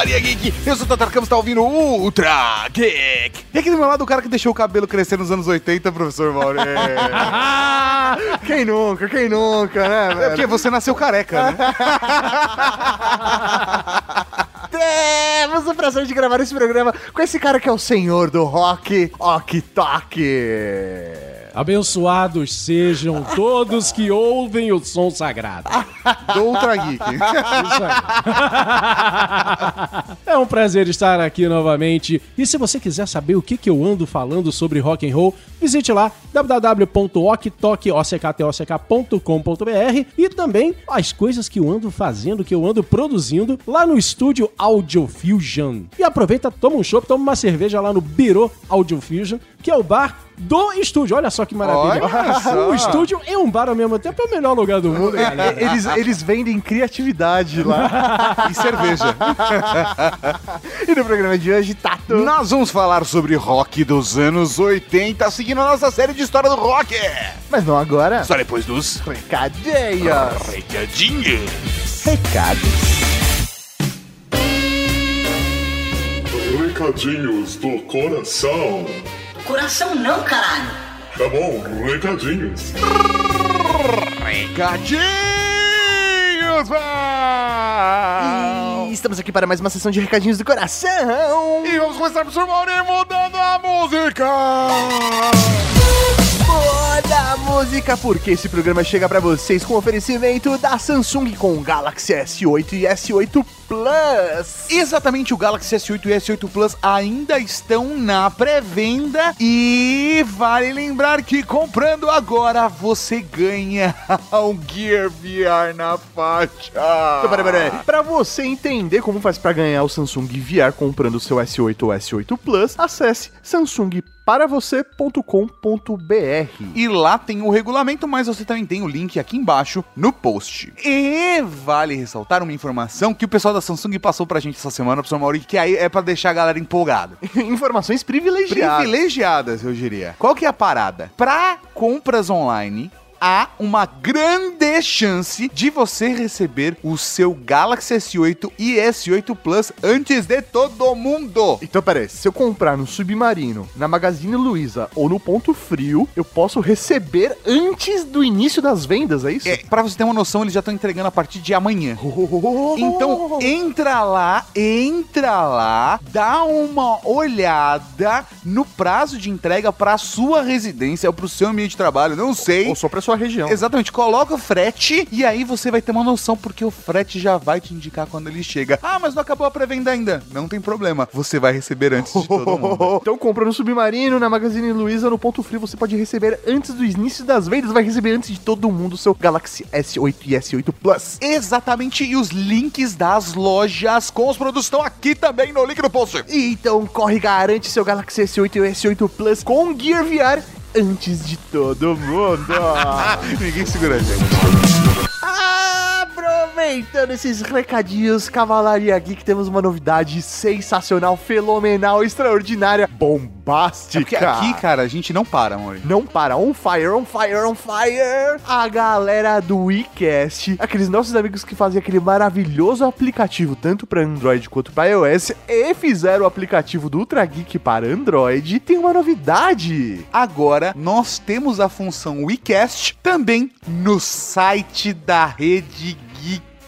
Cavalaria Geek. Eu sou o Tatar Campos, tá ouvindo o Ultra Geek. E aqui do meu lado o cara que deixou o cabelo crescer nos anos 80, professor Mauri. Quem nunca, quem nunca, né, É velho? porque você nasceu careca, né? Temos o prazer de gravar esse programa com esse cara que é o senhor do rock, Ok Tok. Abençoados sejam todos que ouvem o som sagrado. Do Ultra Geek. É um prazer estar aqui novamente. E se você quiser saber o que, que eu ando falando sobre rock and roll, visite lá www.oktok.com.br e também as coisas que eu ando fazendo, que eu ando produzindo lá no estúdio Audio Fusion. E aproveita, toma um chopp, toma uma cerveja lá no Biro Audio Fusion, que é o bar do estúdio. Olha só que maravilha. Olha só. O estúdio e um bar ao mesmo tempo é o melhor lugar do mundo, galera. Eles, eles vendem criatividade lá. E cerveja. E no programa de hoje, Tato. Nós vamos falar sobre rock dos anos 80, seguindo a nossa série de história do rock. Mas não agora. Só depois dos Recadinhos. recadinhos. Recados. Recadinhos do coração. Coração não, caralho. Tá bom, recadinhos. Recadinhos! E estamos aqui para mais uma sessão de recadinhos do coração. E vamos começar, professor Mauri, mudando a música! Moda música, porque esse programa chega pra vocês com oferecimento da Samsung com o Galaxy S8 e S8 Plus. Exatamente, o Galaxy S8 e S8 Plus ainda estão na pré-venda e vale lembrar que comprando agora você ganha um Gear VR na faixa. Então. Pra você entender como faz pra ganhar o Samsung VR comprando o seu S8 ou S8 Plus, acesse samsungparavocê.com.br. E lá tem o regulamento, mas você também tem o link aqui embaixo no post. E vale ressaltar uma informação que o pessoal da Samsung passou pra gente essa semana, professor Mauri, que aí é pra deixar a galera empolgada. Informações privilegiadas. Privilegiadas, eu diria. Qual que é a parada? Pra compras online, há uma grande chance de você receber o seu Galaxy S8 e S8 Plus antes de todo mundo. Então, peraí, se eu comprar no Submarino, na Magazine Luiza ou no Ponto Frio, eu posso receber antes do início das vendas, é isso? É, pra você ter uma noção, eles já estão entregando a partir de amanhã. Então, entra lá, entra lá, dá uma olhada no prazo de entrega pra sua residência ou pro seu ambiente de trabalho, não sei. ou só pra sua região. Exatamente, coloca o frete e aí você vai ter uma noção, porque o frete já vai te indicar quando ele chega. Ah, mas não acabou a pré-venda ainda. Não tem problema, você vai receber antes de todo mundo. Então compra no Submarino, na Magazine Luiza, no Ponto Frio, você pode receber antes do início das vendas, vai receber antes de todo mundo o seu Galaxy S8 e S8 Plus. Exatamente, e os links das lojas com os produtos estão aqui também no link do post. Então corre garante seu Galaxy S8 e S8 Plus com Gear VR antes de todo mundo. Ninguém segura a gente. Aproveitando esses recadinhos, Cavalaria Geek, temos uma novidade sensacional, fenomenal, extraordinária, bombástica. É porque aqui, cara, a gente não para, amor. Não para, on fire, on fire, on fire! A galera do WeCast, aqueles nossos amigos que fazem aquele maravilhoso aplicativo, tanto para Android quanto para iOS, e fizeram o aplicativo do Ultra Geek para Android, tem uma novidade! Agora nós temos a função WeCast também no site da Rede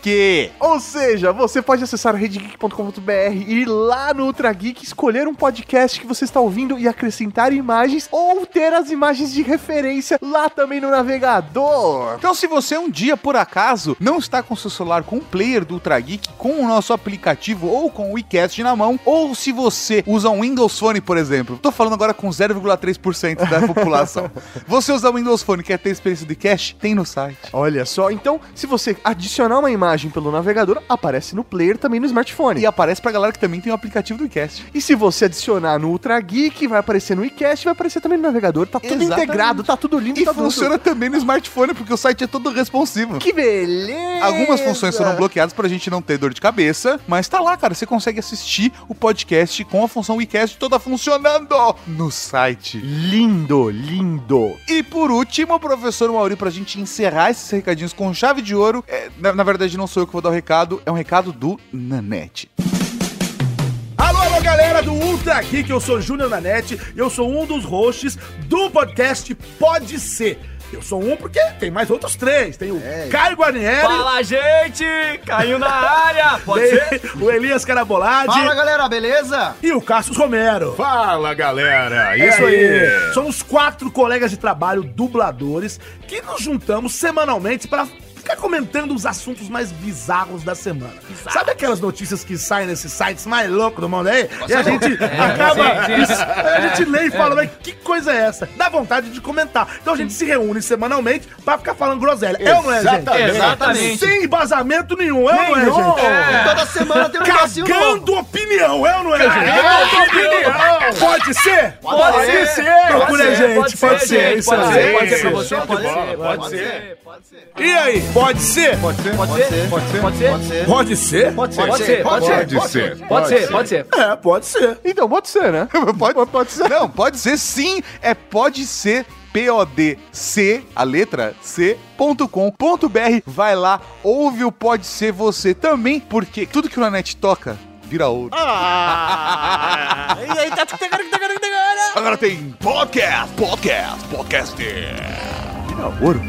Geek. Ou seja, você pode acessar redgeek.com.br, ir lá no Ultra Geek, escolher um podcast que você está ouvindo e acrescentar imagens ou ter as imagens de referência lá também no navegador. Então, se você um dia, por acaso, não está com seu celular com o player do Ultra Geek, com o nosso aplicativo ou com o WeCast na mão, ou se você usa um Windows Phone, por exemplo, tô falando agora com 0,3% da população. Você usa o Windows Phone e quer ter experiência de cache? Tem no site. Olha só, então, se você adicionar uma imagem pelo navegador, aparece no player também no smartphone. E aparece pra galera que também tem o aplicativo do WeCast. E se você adicionar no Ultra Geek, vai aparecer no WeCast, vai aparecer também no navegador. Tá tudo Exatamente. integrado, tá tudo lindo, E tá tudo- funciona também no smartphone, porque o site é todo responsivo. Que beleza! Algumas funções foram bloqueadas pra gente não ter dor de cabeça, mas tá lá, cara. Você consegue assistir o podcast com a função WeCast toda funcionando no site. Lindo, lindo. E por último, professor Mauri, pra gente encerrar esses recadinhos com chave de ouro, é, na, na verdade não sou eu que vou dar o recado, é um recado do Nanete. galera do Ultra Geek, eu sou Júnior Nanete e eu sou um dos hosts do podcast Pode Ser. Eu sou um porque tem mais outros três. Tem o Caio Guarnieri, Fala, gente! Caiu na área! Pode ser? o Elias Carabolade Fala galera, beleza? e o Cassius Romero. Fala galera, É isso aí. Somos quatro colegas de trabalho dubladores que nos juntamos semanalmente para ficar comentando os assuntos mais bizarros da semana. Sabe aquelas notícias que saem nesses sites mais loucos do mundo aí? E a gente acaba. sim, sim. isso- a gente lê e fala, mas que coisa é essa? Dá vontade de comentar. Então a gente se reúne semanalmente pra ficar falando groselha. É ou não é, gente? Exatamente. Sem embasamento nenhum, é ou não é, gente? É. Toda semana tem um. Cagando opinião, é ou não é, gente? Pode ser? Pode ser! Procure a gente, pode ser, Pode ser, pode ser pra Isso. você, pode ser. Pode ser. E aí, pode ser? Pode ser? Pode ser? Pode ser? Pode ser? Pode ser, pode ser, pode ser. Pode ser. Pode ser, pode ser. É, pode ser. Então, pode ser, né? Pode, pode ser. Não, pode ser sim. É pode ser. P-O-D-C, a letra C.com.br. Vai lá, ouve o Pode Ser Você também, porque tudo que o Nanete toca vira ouro. Ah! e aí, tá Agora tem podcast, podcast, podcast. Vira ouro.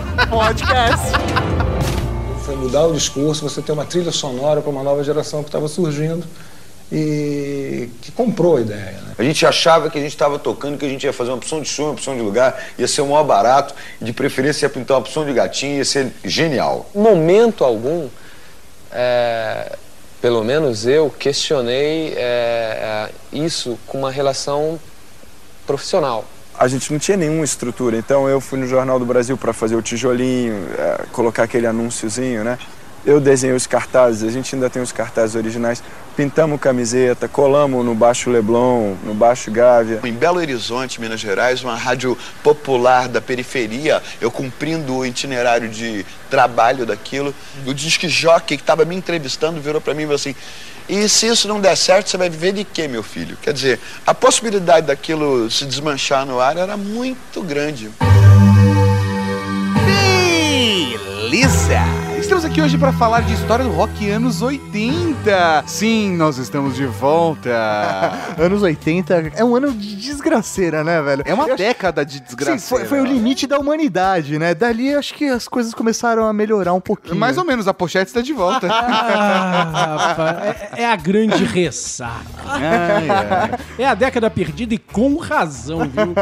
podcast. foi mudar o discurso, você ter uma trilha sonora para uma nova geração que estava surgindo e que comprou a ideia. Né? A gente achava que a gente estava tocando, que a gente ia fazer uma opção de show, uma opção de lugar, ia ser o maior barato, e de preferência ia pintar uma opção de gatinho, ia ser genial. momento algum, é, pelo menos eu questionei é, é, isso com uma relação profissional. A gente não tinha nenhuma estrutura, então eu fui no Jornal do Brasil para fazer o tijolinho, é, colocar aquele anúnciozinho, né? Eu desenhei os cartazes, a gente ainda tem os cartazes originais, pintamos camiseta, colamos no Baixo Leblon, no Baixo Gávea. Em Belo Horizonte, Minas Gerais, uma rádio popular da periferia, eu cumprindo o itinerário de trabalho daquilo, o disque jockey que estava me entrevistando virou para mim e falou assim: e se isso não der certo, você vai viver de quê, meu filho? Quer dizer, a possibilidade daquilo se desmanchar no ar era muito grande. Beleza! Estamos aqui hoje para falar de história do rock anos 80. Sim, nós estamos de volta. Anos 80 é um ano de desgraceira, né, velho? É uma Eu acho- década de Sim, desgraça. foi, foi o limite da humanidade, né? Dali acho que as coisas começaram a melhorar um pouquinho. Mais ou menos, a pochete está de volta. Ah, é, é a grande ressaca. Ai, ai. É a década perdida e com razão, viu?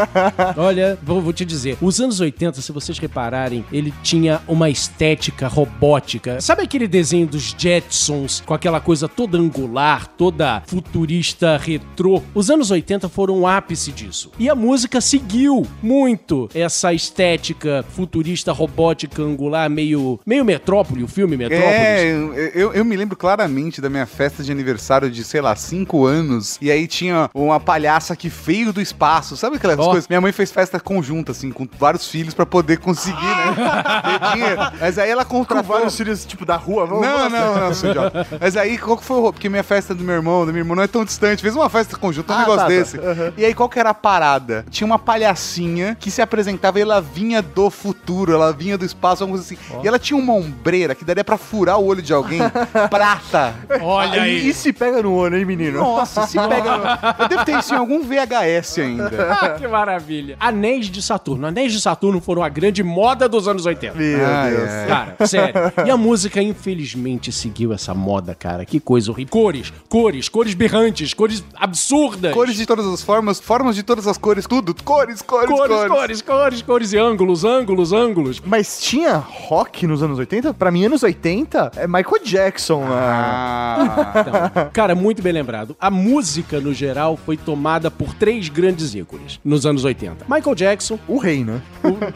Olha, vou, vou te dizer, os anos 80, se vocês repararem, ele tinha uma estética robótica. Sabe aquele desenho dos Jetsons com aquela coisa toda angular, toda futurista retrô? Os anos 80 foram o ápice disso. E a música seguiu muito essa estética futurista, robótica, angular, meio, meio Metrópole, o filme Metrópolis. É, eu, eu, me lembro claramente da minha festa de aniversário de, sei lá, 5 anos. E aí tinha uma palhaça que veio do espaço. Sabe aquelas Ó. coisas? Minha mãe fez festa conjunta, assim, com vários filhos pra poder conseguir, né? Mas aí ela contratou. Vários filhos, tipo, da rua. Vamos, Não, não, não, idiota. Mas aí, qual que foi o roubo? Porque minha festa do meu irmão, da minha irmã, não é tão distante. Fez uma festa conjunta, um Ah, negócio tá, tá. desse. E aí, qual que era a parada? Tinha uma palhacinha que se apresentava e ela vinha do futuro, ela vinha do espaço, alguma coisa assim. E ela tinha uma ombreira que daria pra furar o olho de alguém. prata. Olha E, e se pega no ano, hein, menino? Nossa, se pega. Eu devo ter isso em algum VHS ainda. Ah, que maravilha. Anéis de Saturno. Anéis de Saturno foram a grande moda dos anos 80. Meu Ah, Deus. é. Cara, sério. E a música, infelizmente, seguiu essa moda, cara. Que coisa horrível. Cores, cores, cores berrantes, cores absurdas. Cores de todas as formas, formas de todas as cores, tudo. Cores, cores, cores, cores. cores, cores, cores e ângulos, ângulos, ângulos. Mas tinha rock nos anos 80? Pra mim, anos 80 é Michael Jackson. Ah. Ah. Cara, muito bem lembrado. A música, no geral, foi tomada por três grandes ícones nos anos 80. Michael Jackson, O rei, né?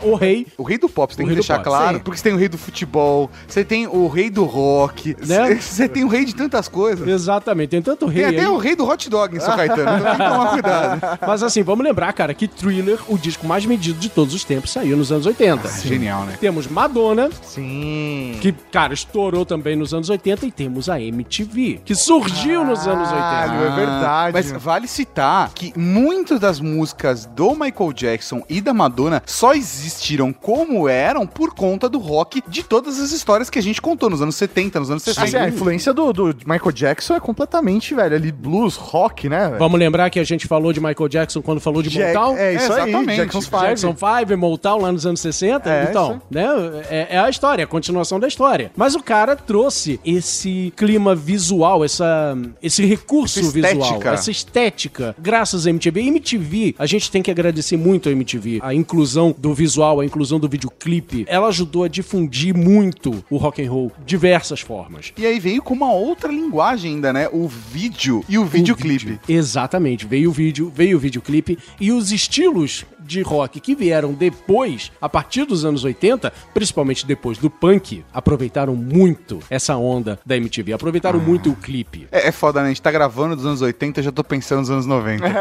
o, o rei, O rei do pop, você tem que deixar pop, claro, sim. porque você tem o rei do futebol, você tem o rei do rock, Né? você tem o rei de tantas coisas. exatamente, tem tanto rei Tem até aí. o rei do hot dog em São Caetano, então tem que tomar cuidado. Mas assim, vamos lembrar, cara, que Thriller, o disco mais medido de todos os tempos, saiu nos anos 80. Genial, né? Temos Madonna, Sim. que, cara, estourou também nos anos 80, e temos a MTV, que surgiu nos anos 80. Caralho, é verdade. Mas vale citar que muitas das músicas do Michael Jackson e da Madonna só existiram como eram por conta do rock de todas as histórias que a gente contou nos anos 70, nos anos 60. Assim, a influência do, do Michael Jackson é completamente, velho, ali blues, rock, né, velho? Vamos lembrar que a gente falou de Michael Jackson quando falou de Jack- Motown? é isso aí, Exatamente. Jackson's Five. Jackson 5, Motown lá nos anos 60. É, então, né? É, é a história, a continuação da história. Mas o cara trouxe esse clima visual, essa, esse recurso Essa visual, essa estética, graças à MTV. E MTV, a gente tem que agradecer muito a MTV. A inclusão do visual, a inclusão do videoclipe, ela ajudou a difundir muito o rock and roll, diversas formas. E aí veio com uma outra linguagem ainda, né? O vídeo e o videoclipe. Exatamente, veio o vídeo, veio o videoclipe e os estilos de rock que vieram depois, a partir dos anos 80, principalmente depois do punk, aproveitaram muito essa onda da MTV, aproveitaram muito o clipe. É, é foda, né? A gente tá gravando dos anos 80, eu já tô pensando nos anos 90.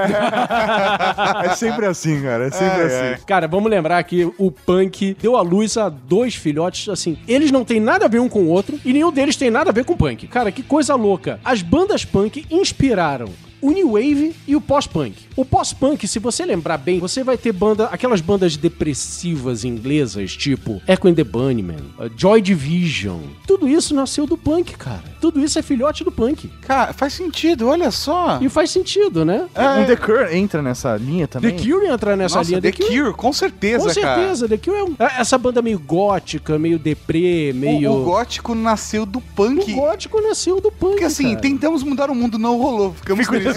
É sempre assim, cara, é sempre Ai, assim. ai. Cara, vamos lembrar que o punk deu à luz a dois filhotes, assim, eles não têm nada a ver um com o outro e nenhum deles tem nada a ver com punk. Cara, que coisa louca. As bandas punk inspiraram o New Wave e o pós-punk. O pós-punk, se você lembrar bem, você vai ter banda, aquelas bandas depressivas inglesas, tipo Echo and the Bunnymen, uh, Joy Division. Tudo isso nasceu do punk, cara. Tudo isso é filhote do punk. Cara, faz sentido, olha só. E faz sentido, né? Um The Cure entra nessa linha The também? Cure entra nessa Nossa, linha. The Cure, com certeza, Com cara. certeza, The Cure é um- é essa banda meio gótica, meio deprê, meio. O, o gótico nasceu do punk. O gótico nasceu do punk. Porque assim, cara. tentamos mudar o mundo, não rolou. Ficamos tristes.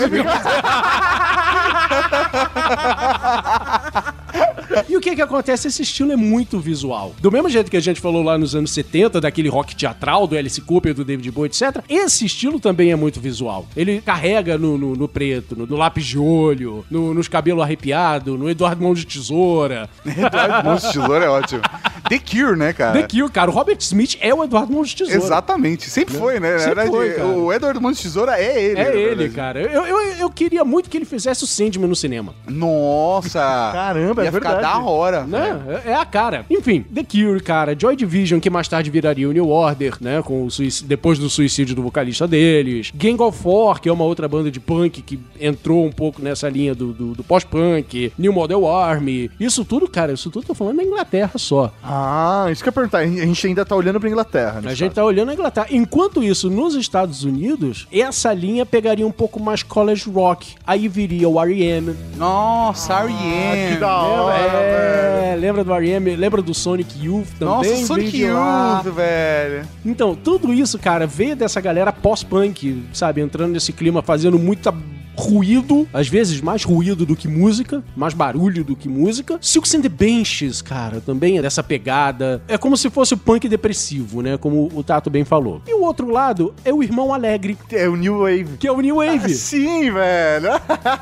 E o que que acontece? Esse estilo é muito visual. Do mesmo jeito que a gente falou lá nos anos 70, daquele rock teatral do Alice Cooper, do David Bowie, etc. Esse estilo também é muito visual. Ele carrega no, no- no preto, no, no lápis de olho, no- nos cabelos arrepiados, no Eduardo Mão de Tesoura. Eduardo Mãos de Tesoura é ótimo. The Cure, né, cara? The Cure, cara. O Robert Smith é o Eduardo Mão de Tesoura. Exatamente, sempre foi, né? Sempre verdade, foi, cara. o Edward Mãos de Tesoura é ele. É ele, verdade. cara. Eu, eu, eu queria muito que ele fizesse o Sandman no cinema. Nossa! Caramba, é Ia ficar verdade. da hora. Né? É é a cara. Enfim, The Cure, cara. Joy Division, que mais tarde viraria o New Order, né? Com o suic- depois do suicídio do vocalista deles. Gang of Four, que é uma outra banda de punk que entrou um pouco nessa linha do, do- do pós-punk. New Model Army. Isso tudo, cara, isso tudo tô falando na Inglaterra só. Ah, isso que eu ia perguntar. A gente ainda tá olhando pra Inglaterra, né? A gente tá olhando a Inglaterra. Enquanto isso, nos Estados Unidos, essa linha pegaria um pouco mais college rock. Aí viria o R.E.M. Nossa, R.E.M. que da hora, é, lembra do R.E.M., lembra do Sonic Youth também? Nossa, Sonic. Youth, velho. Então, tudo isso, cara, veio dessa galera pós-punk, sabe? Entrando nesse clima, fazendo muita ruído, às vezes mais ruído do que música, mais barulho do que música. Silks and the Benches, cara, também é dessa pegada. É como se fosse o punk depressivo, né? Como o Tato bem falou. E o outro lado é o irmão alegre, É o New Wave. que é o New Wave. Sim, velho.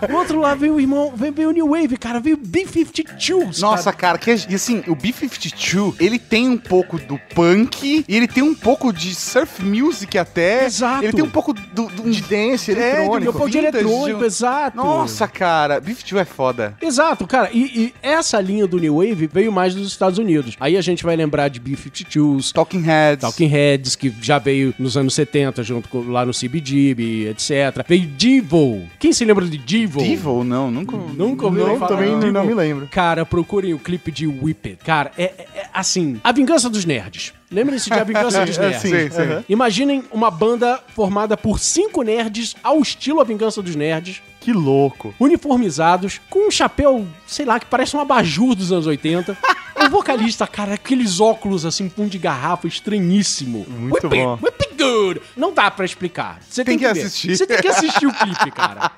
Do outro lado veio o irmão, veio, veio o New Wave, cara, veio o B-52s. Nossa, cara, que, e assim, o B-52, ele tem um pouco do punk, e ele tem um pouco de surf music até. Exato. Ele tem um pouco do... do De dance, É, eletrônico. Tem um pouco de eletrônico, exato. Nossa, cara, B-52 é foda. Exato, cara. E, e essa linha do New Wave veio mais dos Estados Unidos. Aí a gente vai lembrar de B-52s, Talking Heads. Talking Heads, que já veio nos anos 70, junto com, lá no CBGB, etc. Veio Devo. Quem se lembra de Devo? Devil? Não, nunca... Nunca ouviu Não, falar também não, Devo? me lembro. Cara, procurem o clipe de Whip It. Cara, é, é- é assim, A Vingança dos Nerds. Lembrem-se de A Vingança dos Nerds. Sim, sim. aham. Imaginem uma banda formada por cinco nerds, ao estilo A Vingança dos Nerds, Que louco. uniformizados, com um chapéu, sei lá, que parece um abajur dos anos 80. O vocalista, cara, aqueles óculos assim, pum de garrafa, estranhíssimo. Muito Whip bom. whip good. Não dá pra explicar. Você tem, Tem que ver. assistir. Você tem que assistir o clipe, cara.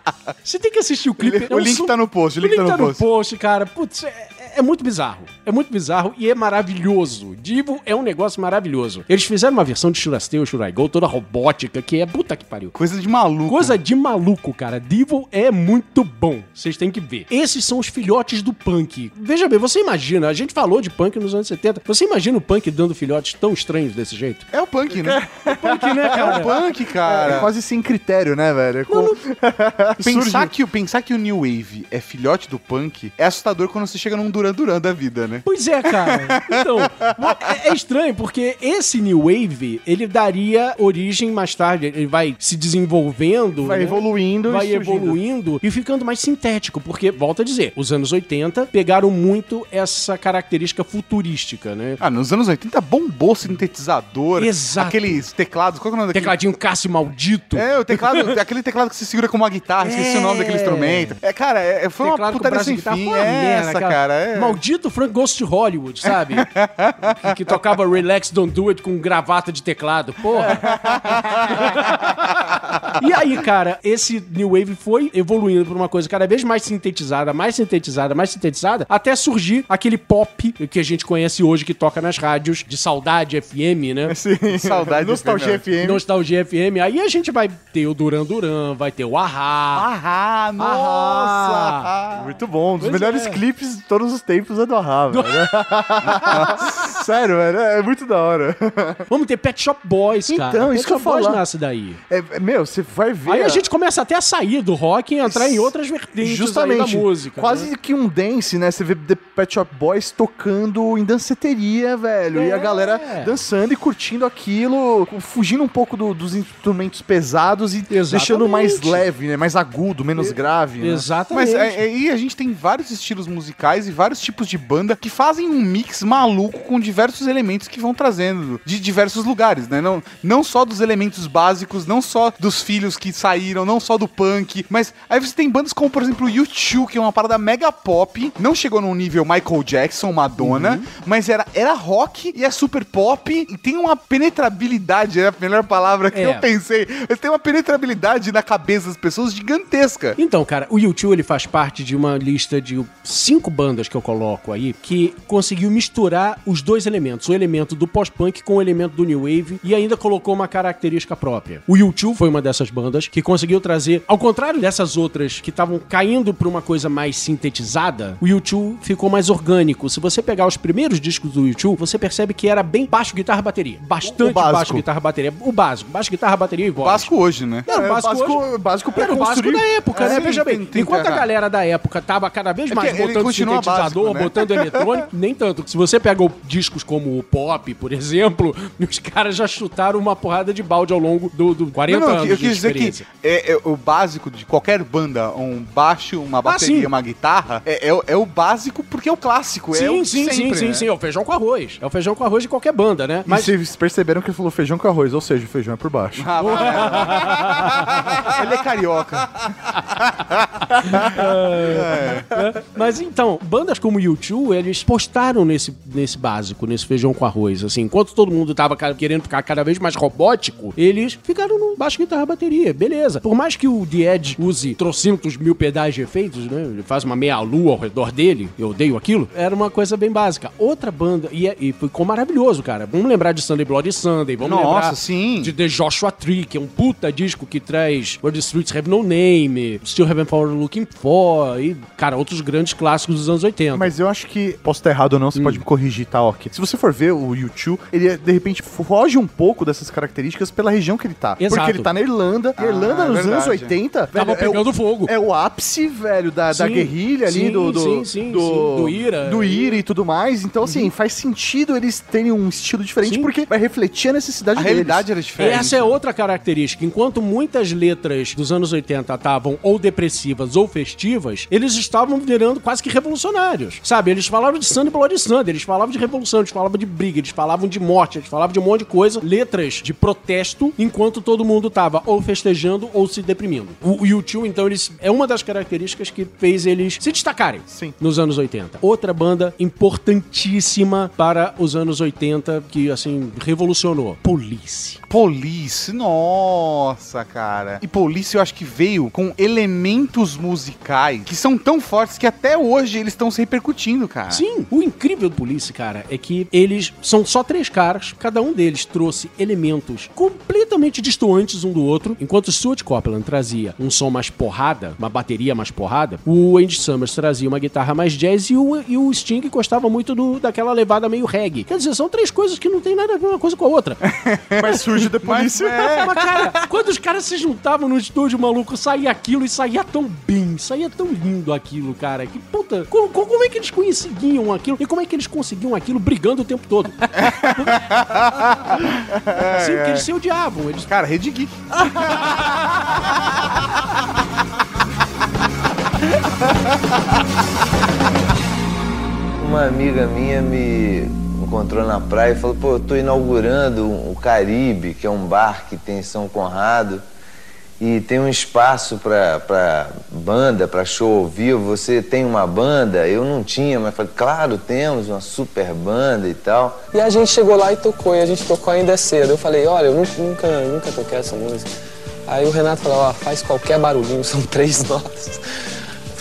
Você tem que assistir o clipe. O link tá no post, o link tá no post. post, cara. Putz, é, é muito bizarro. É muito bizarro e é maravilhoso. Divo é um negócio maravilhoso. Eles fizeram uma versão de Shurasteu, Shurai Go, toda robótica, que é puta que pariu. Coisa de maluco. Coisa de maluco, cara. Devil é muito bom. Vocês têm que ver. Esses são os filhotes do punk. Veja bem, você imagina, a gente falou de punk nos anos 70. Você imagina o punk dando filhotes tão estranhos desse jeito? É o punk, né? Punk, né, É cara? o punk, cara. É quase sem critério, né, velho? É com- Pensar Surge- que, pensar que o New Wave é filhote do punk é assustador quando você chega num Duran Duran da vida, né? Né? Pois é, cara. Então, é, é estranho, porque esse New Wave, ele daria origem mais tarde, ele vai se desenvolvendo. Vai né? evoluindo e Vai surgindo. evoluindo e ficando mais sintético, porque, volta a dizer, os anos 80 pegaram muito essa característica futurística, né? Ah, nos anos 80 bombou sintetizador. Exato. Aqueles teclados. Qual é o nome daquele? Tecladinho Cássio maldito. É, o teclado, aquele teclado que se segura como uma guitarra, esqueci o nome daquele instrumento. É, cara, é, foi uma Teclado com putaria sem guitarra, fim. uma É merda, essa, cara. é. Maldito Frank Ghost de Hollywood, sabe? que, que tocava Relax Don't Do It com gravata de teclado. Porra. e aí, cara, esse New Wave foi evoluindo pra uma coisa cada vez mais sintetizada, mais sintetizada, mais sintetizada, até surgir aquele pop que a gente conhece hoje, que toca nas rádios de saudade FM, né? Sim. Saudade Nostalgia FM. FM. Nostalgia FM. Aí a gente vai ter o Duran Duran, vai ter o Ahá. Ah, nossa! Muito bom. Um dos Pois melhores é. clipes de todos os tempos é do Ahá, velho. Sério, velho. É muito da hora. Vamos ter Pet Shop Boys, cara. Então, Pet isso que eu Shop Boys falar. nasce daí. É, é, meu, você vai ver. Aí a gente começa até a sair do rock e entrar em outras vertentes Justamente. aí da música. Quase né? que um dance, né? Você vê The Pet Shop Boys tocando em danceteria, velho. E a É. galera dançando e curtindo aquilo, fugindo um pouco do- dos instrumentos pesados e deixando mais leve, né? Mais agudo, menos grave. né? Exatamente. Mas é, é, e a gente tem vários estilos musicais e vários tipos de banda que fazem um mix maluco com diversos elementos que vão trazendo de diversos lugares, né? Não, não só dos elementos básicos, não só dos filhos que saíram, não só do punk, mas aí você tem bandas como, por exemplo, o U2, que é uma parada mega pop, não chegou num nível Michael Jackson, Madonna, mas era, era rock e é super pop e tem uma penetrabilidade, é a melhor palavra que É. eu pensei. Mas tem uma penetrabilidade na cabeça das pessoas gigantesca. Então, cara, o U2 ele faz parte de uma lista de cinco bandas que eu coloco aí que conseguiu misturar os dois elementos, o elemento do pós-punk com o elemento do new wave e ainda colocou uma característica própria. O U2 foi uma dessas bandas que conseguiu trazer, ao contrário dessas outras que estavam caindo para uma coisa mais sintetizada, o U2 ficou mais orgânico. Se você pegar os primeiros discos do U2, você percebe que era bem baixo guitarra bateria, bastante baixo guitarra bateria, o básico, baixo guitarra bateria e voz. Básico hoje, né? Era o É, básico, básico- hoje. básico Era o básico da época, É, né? sim, Veja bem, tem- enquanto a galera da época tava cada vez É mais ele botando sintetizador, básico, né? botando eletrônico, nem tanto. Se você pega o- discos como o Pop, por exemplo, os caras já chutaram uma porrada de balde ao longo do, do 40 Não, não, anos eu quis dizer que é, é o básico de qualquer banda, um baixo, uma bateria, Ah, sim. uma guitarra, é, é o- é o básico porque é o clássico. é Sim, o sim, sim, sempre, sim, né? sim. É o feijão com arroz. É o feijão com arroz de qualquer banda, né? Mas vocês perceberam que ele falou feijão com arroz, ou seja, o feijão é por baixo. Ah. Ele é carioca. né? Mas então, bandas como U2, eles postaram nesse, nesse básico, nesse feijão com arroz. Assim, enquanto todo mundo tava querendo ficar cada vez mais robótico, eles ficaram no baixo guitarra bateria, beleza. Por mais que o The Edge use trocentos mil pedais de efeitos, né? Ele faz uma meia-lua ao redor dele, eu odeio aquilo. Era uma coisa bem básica. Outra banda, e, é- e ficou maravilhoso, cara. Vamos lembrar de Sunday Bloody Sunday, vamos Nossa, lembrar sim. de The Joshua Tree, que é um puta disco que traz Where the Streets Have No Name, Still Haven't Found Looking For, e, cara, outros grandes clássicos dos anos 80. Mas eu acho que, posso estar errado ou não, você pode me corrigir, tá? Ok. Se você for ver o YouTube, ele de repente foge um pouco dessas características pela região que ele tá. Exato. Porque ele tá na Irlanda. e a Irlanda, é nos verdade. anos 80, Tava é pegando o, fogo. É o ápice, velho, da, da Sim, guerrilha ali, sim, do, do, sim, sim, do, sim. Do IRA. Uhum. Do IRA e tudo mais. Então, assim, faz sentido eles terem um estilo diferente, Sim. porque vai refletir a necessidade A deles. realidade era diferente. Essa é outra característica. Enquanto muitas letras dos anos 80 estavam ou depressivas ou festivas, eles estavam virando quase que revolucionários. Sabe? Eles falavam de Sunday Bloody Sunday, eles falavam de revolução, eles falavam de briga, eles falavam de morte, eles falavam de um monte de coisa. Letras de protesto, enquanto todo mundo tava ou festejando ou se deprimindo. O U2, então, eles é uma das características que fez eles se destacarem Sim. nos anos 80. Outra banda importantíssima para os anos 80 que, assim, revolucionou. Police. Police, nossa, cara. E Police eu acho que veio com elementos musicais que são tão fortes que até hoje eles estão se repercutindo, cara. Sim, o incrível do Police, cara, é que eles são só três caras, cada um deles trouxe elementos completamente distantes um do outro. Enquanto o Stuart Copeland trazia um som mais porrada, uma bateria mais porrada, o Andy Summers trazia uma guitarra mais jazz e o, e o Sting gostava muito do, daquela levada meio reggae. Quer dizer, são três coisas que não tem nada a ver uma coisa com a outra. Mas surge The Police. Mas, cara, quando os caras se juntavam no estúdio, maluco, saía aquilo e saía tão bem, saía tão lindo aquilo, cara. Que puta, como, como é que eles conseguiam aquilo? E como é que eles conseguiam aquilo brigando o tempo todo? Sim, porque eles se odiavam. Eles... Cara, Rede Geek. Uma amiga minha me encontrou na praia e falou: pô, eu tô inaugurando o Caribe, que é um bar que tem em São Conrado, e tem um espaço para banda, para show ao vivo. Você tem uma banda? Eu não tinha, mas falei: claro, temos uma super banda e tal. E a gente chegou lá e tocou, e a gente tocou ainda cedo. Eu falei, olha, eu nunca, nunca, toquei essa música. Aí o Renato falou, ó, faz qualquer barulhinho, são três notas.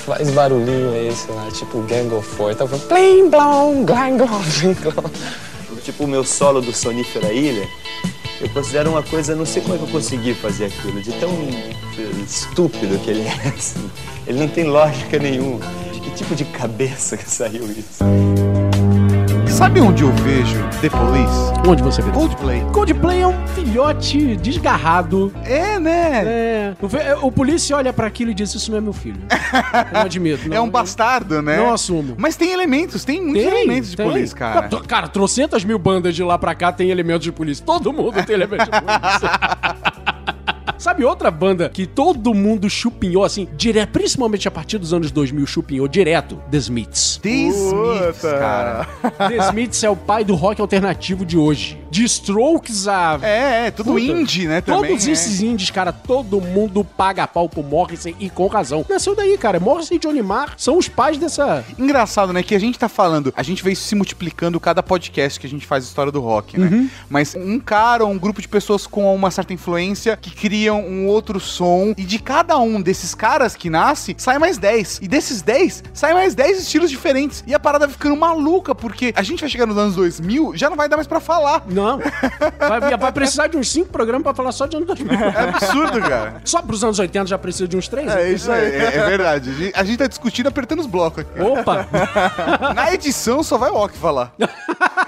Faz barulhinho sei lá, tipo Gang of Four. Então foi plim, blom, glang, glong. Tipo o meu solo do Sonífera Ilha, eu considero uma coisa, não sei como é que eu consegui fazer aquilo, de tão estúpido que ele é, assim. Ele não tem lógica nenhuma. Que tipo de cabeça que saiu isso? Sabe onde eu vejo The Police? Onde você vê? Coldplay. Coldplay é um filhote desgarrado. É, né? É. O, o polícia olha pra aquilo e diz: Isso não é meu filho. Eu não admito. É um bastardo, né? Não assumo. Mas tem elementos, tem muitos Tem, elementos de tem. Police, cara. Cara, cara, trocentas mil bandas de lá pra cá tem elementos de polícia. Todo mundo tem elementos de polícia. Sabe outra banda que todo mundo chupinhou, assim, direto, principalmente a partir dos anos 2000, chupinhou direto? The Smiths. The Smiths, cara. The Smiths é o pai do rock alternativo de hoje. De Strokes a... É, é, tudo indie, né, também, Todos é. esses indies, cara, todo mundo paga pau pro Morrissey e com razão. Nasceu daí, cara. Morrissey e Johnny Marr são os pais dessa... Engraçado, né? Que a gente tá falando, a gente vê isso se multiplicando cada podcast que a gente faz história do rock, né? Uhum. Mas um cara ou um grupo de pessoas com uma certa influência que criam um outro som, e de cada um desses caras que nasce, sai mais 10. E desses 10, sai mais 10 estilos diferentes. E a parada vai ficando maluca, porque a gente vai chegar nos anos 2000, já não vai dar mais pra falar. Não. Vai, vai precisar de uns 5 programas pra falar só de anos 2000. É absurdo, cara. Só pros anos 80 já precisa de uns 3? É isso aí, é, é verdade. A gente, a gente tá discutindo apertando os blocos aqui. Opa! Na edição só vai o Ok falar.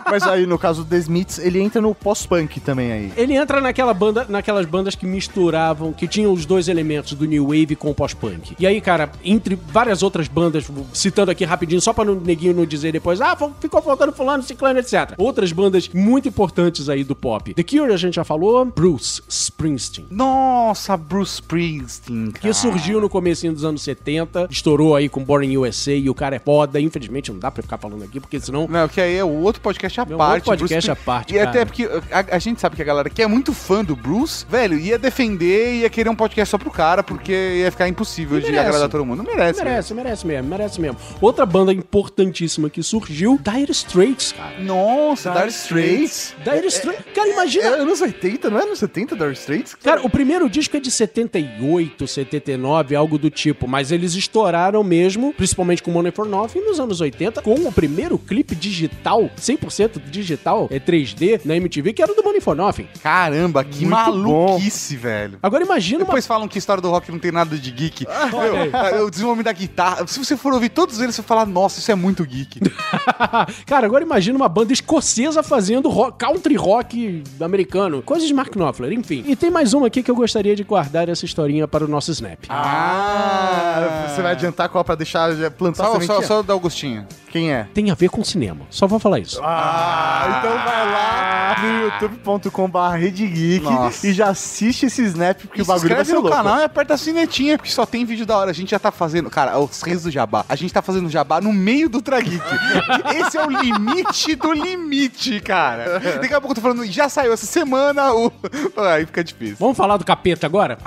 Mas aí, no caso do The Smiths, ele entra no pós-punk também aí. Ele entra naquela banda, naquelas bandas que misturavam, que tinham os dois elementos do new wave com o pós-punk. E aí, cara, entre várias outras bandas, citando aqui rapidinho, só pra não, neguinho não dizer depois, ah, ficou faltando fulano, ciclano, etc. Outras bandas muito importantes aí do pop. The Cure, a gente já falou, Bruce Springsteen. Nossa, Bruce Springsteen, cara. Que surgiu no comecinho dos anos 70, estourou aí com Born in USA e o cara é foda. Infelizmente não dá pra ficar falando aqui, porque senão... Não, que aí é o outro podcast à um parte. outro podcast Bruce à parte, E cara. até porque a, a gente sabe que a galera que é muito fã do Bruce, velho, ia defender, ia querer um podcast só pro cara, porque ia ficar impossível de agradar todo mundo. Não merece. Merece, merece mesmo, merece mesmo. Outra banda importantíssima que surgiu, Dire Straits, cara. Nossa, Dire Straits. Dire Straits. Cara, imagina. É anos 80, não é anos 70 Dire Straits? Cara, o primeiro disco é de 78, 79, algo do tipo, mas eles estouraram mesmo, principalmente com Money for Nothing, nos anos 80, com o primeiro clipe digital, 100% digital, é 3D, na MTV, que era do Money for Nothing. Caramba, que Muito maluquice, velho. Agora imagina Depois falam que a história do rock não tem nada de geek. aí. Meu, o desenvolvimento da guitarra. Se você for ouvir todos eles, você vai falar, nossa, isso é muito geek. Cara, agora imagina uma banda escocesa fazendo rock- country rock americano. Coisas de Mark Knopfler, enfim. E tem mais uma aqui que eu gostaria de guardar essa historinha para o nosso Snap. Ah, você vai adiantar qual pra deixar plantar Só, só, só da Augustinha. Quem é? Tem a ver com cinema. Só vou falar isso. Ah, então vai lá no youtube.com.br Geek Nossa. e já assiste esse snap, porque E o bagulho vai inscreve ser no louco. canal e aperta a sinetinha, porque só tem vídeo da hora. A gente já tá fazendo, cara, os reis do jabá. A gente tá fazendo jabá no meio do Trageek. Esse é o limite do limite, cara. Daqui a pouco eu tô falando, já saiu essa semana, o... aí fica difícil. Vamos falar do capeta agora?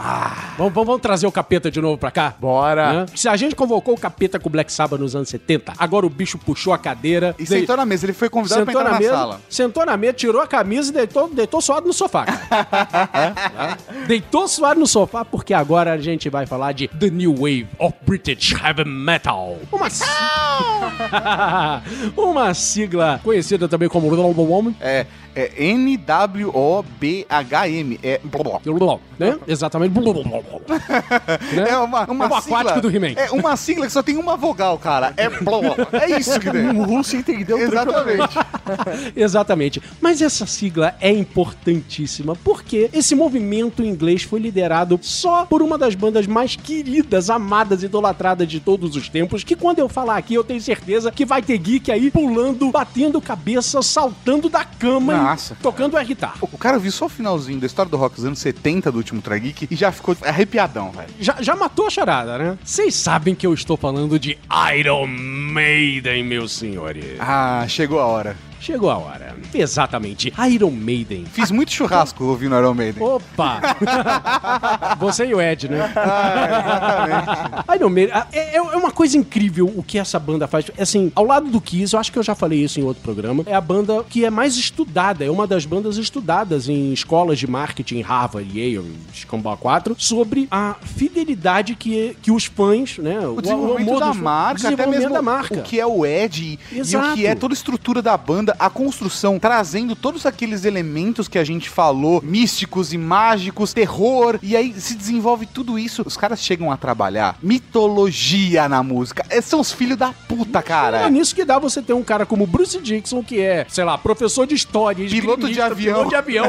Vamos, vamos- vamos trazer o capeta de novo pra cá? Bora. Né? Se a gente convocou o capeta com o Black Sabbath nos anos 70, agora o bicho puxou a cadeira. E sentou na mesa, ele foi convidado pra sentou entrar na na, mesa, sala. sentou na mesa, tirou a camisa e deitou, deitou suado no sofá. É? Deitou suado no sofá porque agora a gente vai falar de The New Wave of British Heavy Metal. Uma, Uma sigla conhecida também como Woman. É, é N-W-O-B-H-M. É. Né? Exatamente. É uma, uma, É o aquático do He-Man. É uma sigla que só tem uma vogal, cara. É É isso que tem. O Russo entendeu Exatamente. Exatamente. Mas essa sigla é importantíssima porque esse movimento inglês foi liderado só por uma das bandas mais queridas, amadas, idolatradas de todos os tempos. Que quando eu falar aqui, eu tenho certeza que vai ter geek aí pulando, batendo cabeça, saltando da cama Tocando o guitarra. O cara viu só o finalzinho da história do rock dos anos 70 do último Trageek e já ficou arrepiadão, velho. Já, já matou a charada, né? Vocês sabem que eu estou falando de Iron Maiden, meus senhores. Ah, chegou a hora. Chegou a hora. Exatamente. Iron Maiden. Fiz muito churrasco ouvindo Iron Maiden. Opa! Você e o Ed, né? Ah, Iron Maiden. ah, É, é uma coisa incrível o que essa banda faz. Assim, ao lado do Kiss, eu acho que eu já falei isso em outro programa, é a banda que é mais estudada, é uma das bandas estudadas em escolas de marketing, Harvard, Yale, Escambau 4, sobre a fidelidade que, que os fãs, né? O desenvolvimento amor da marca, até desenvolvimento mesmo da marca. o que é o Ed e Exato. o que é toda a estrutura da banda, a construção, trazendo todos aqueles elementos que a gente falou, místicos e mágicos, terror, e aí se desenvolve tudo isso. Os caras chegam a trabalhar mitologia na música. Esses são os filhos da puta, É cara. nisso que dá você ter um cara como Bruce Dixon, que é, sei lá, professor de história, Piloto de avião. Piloto de avião.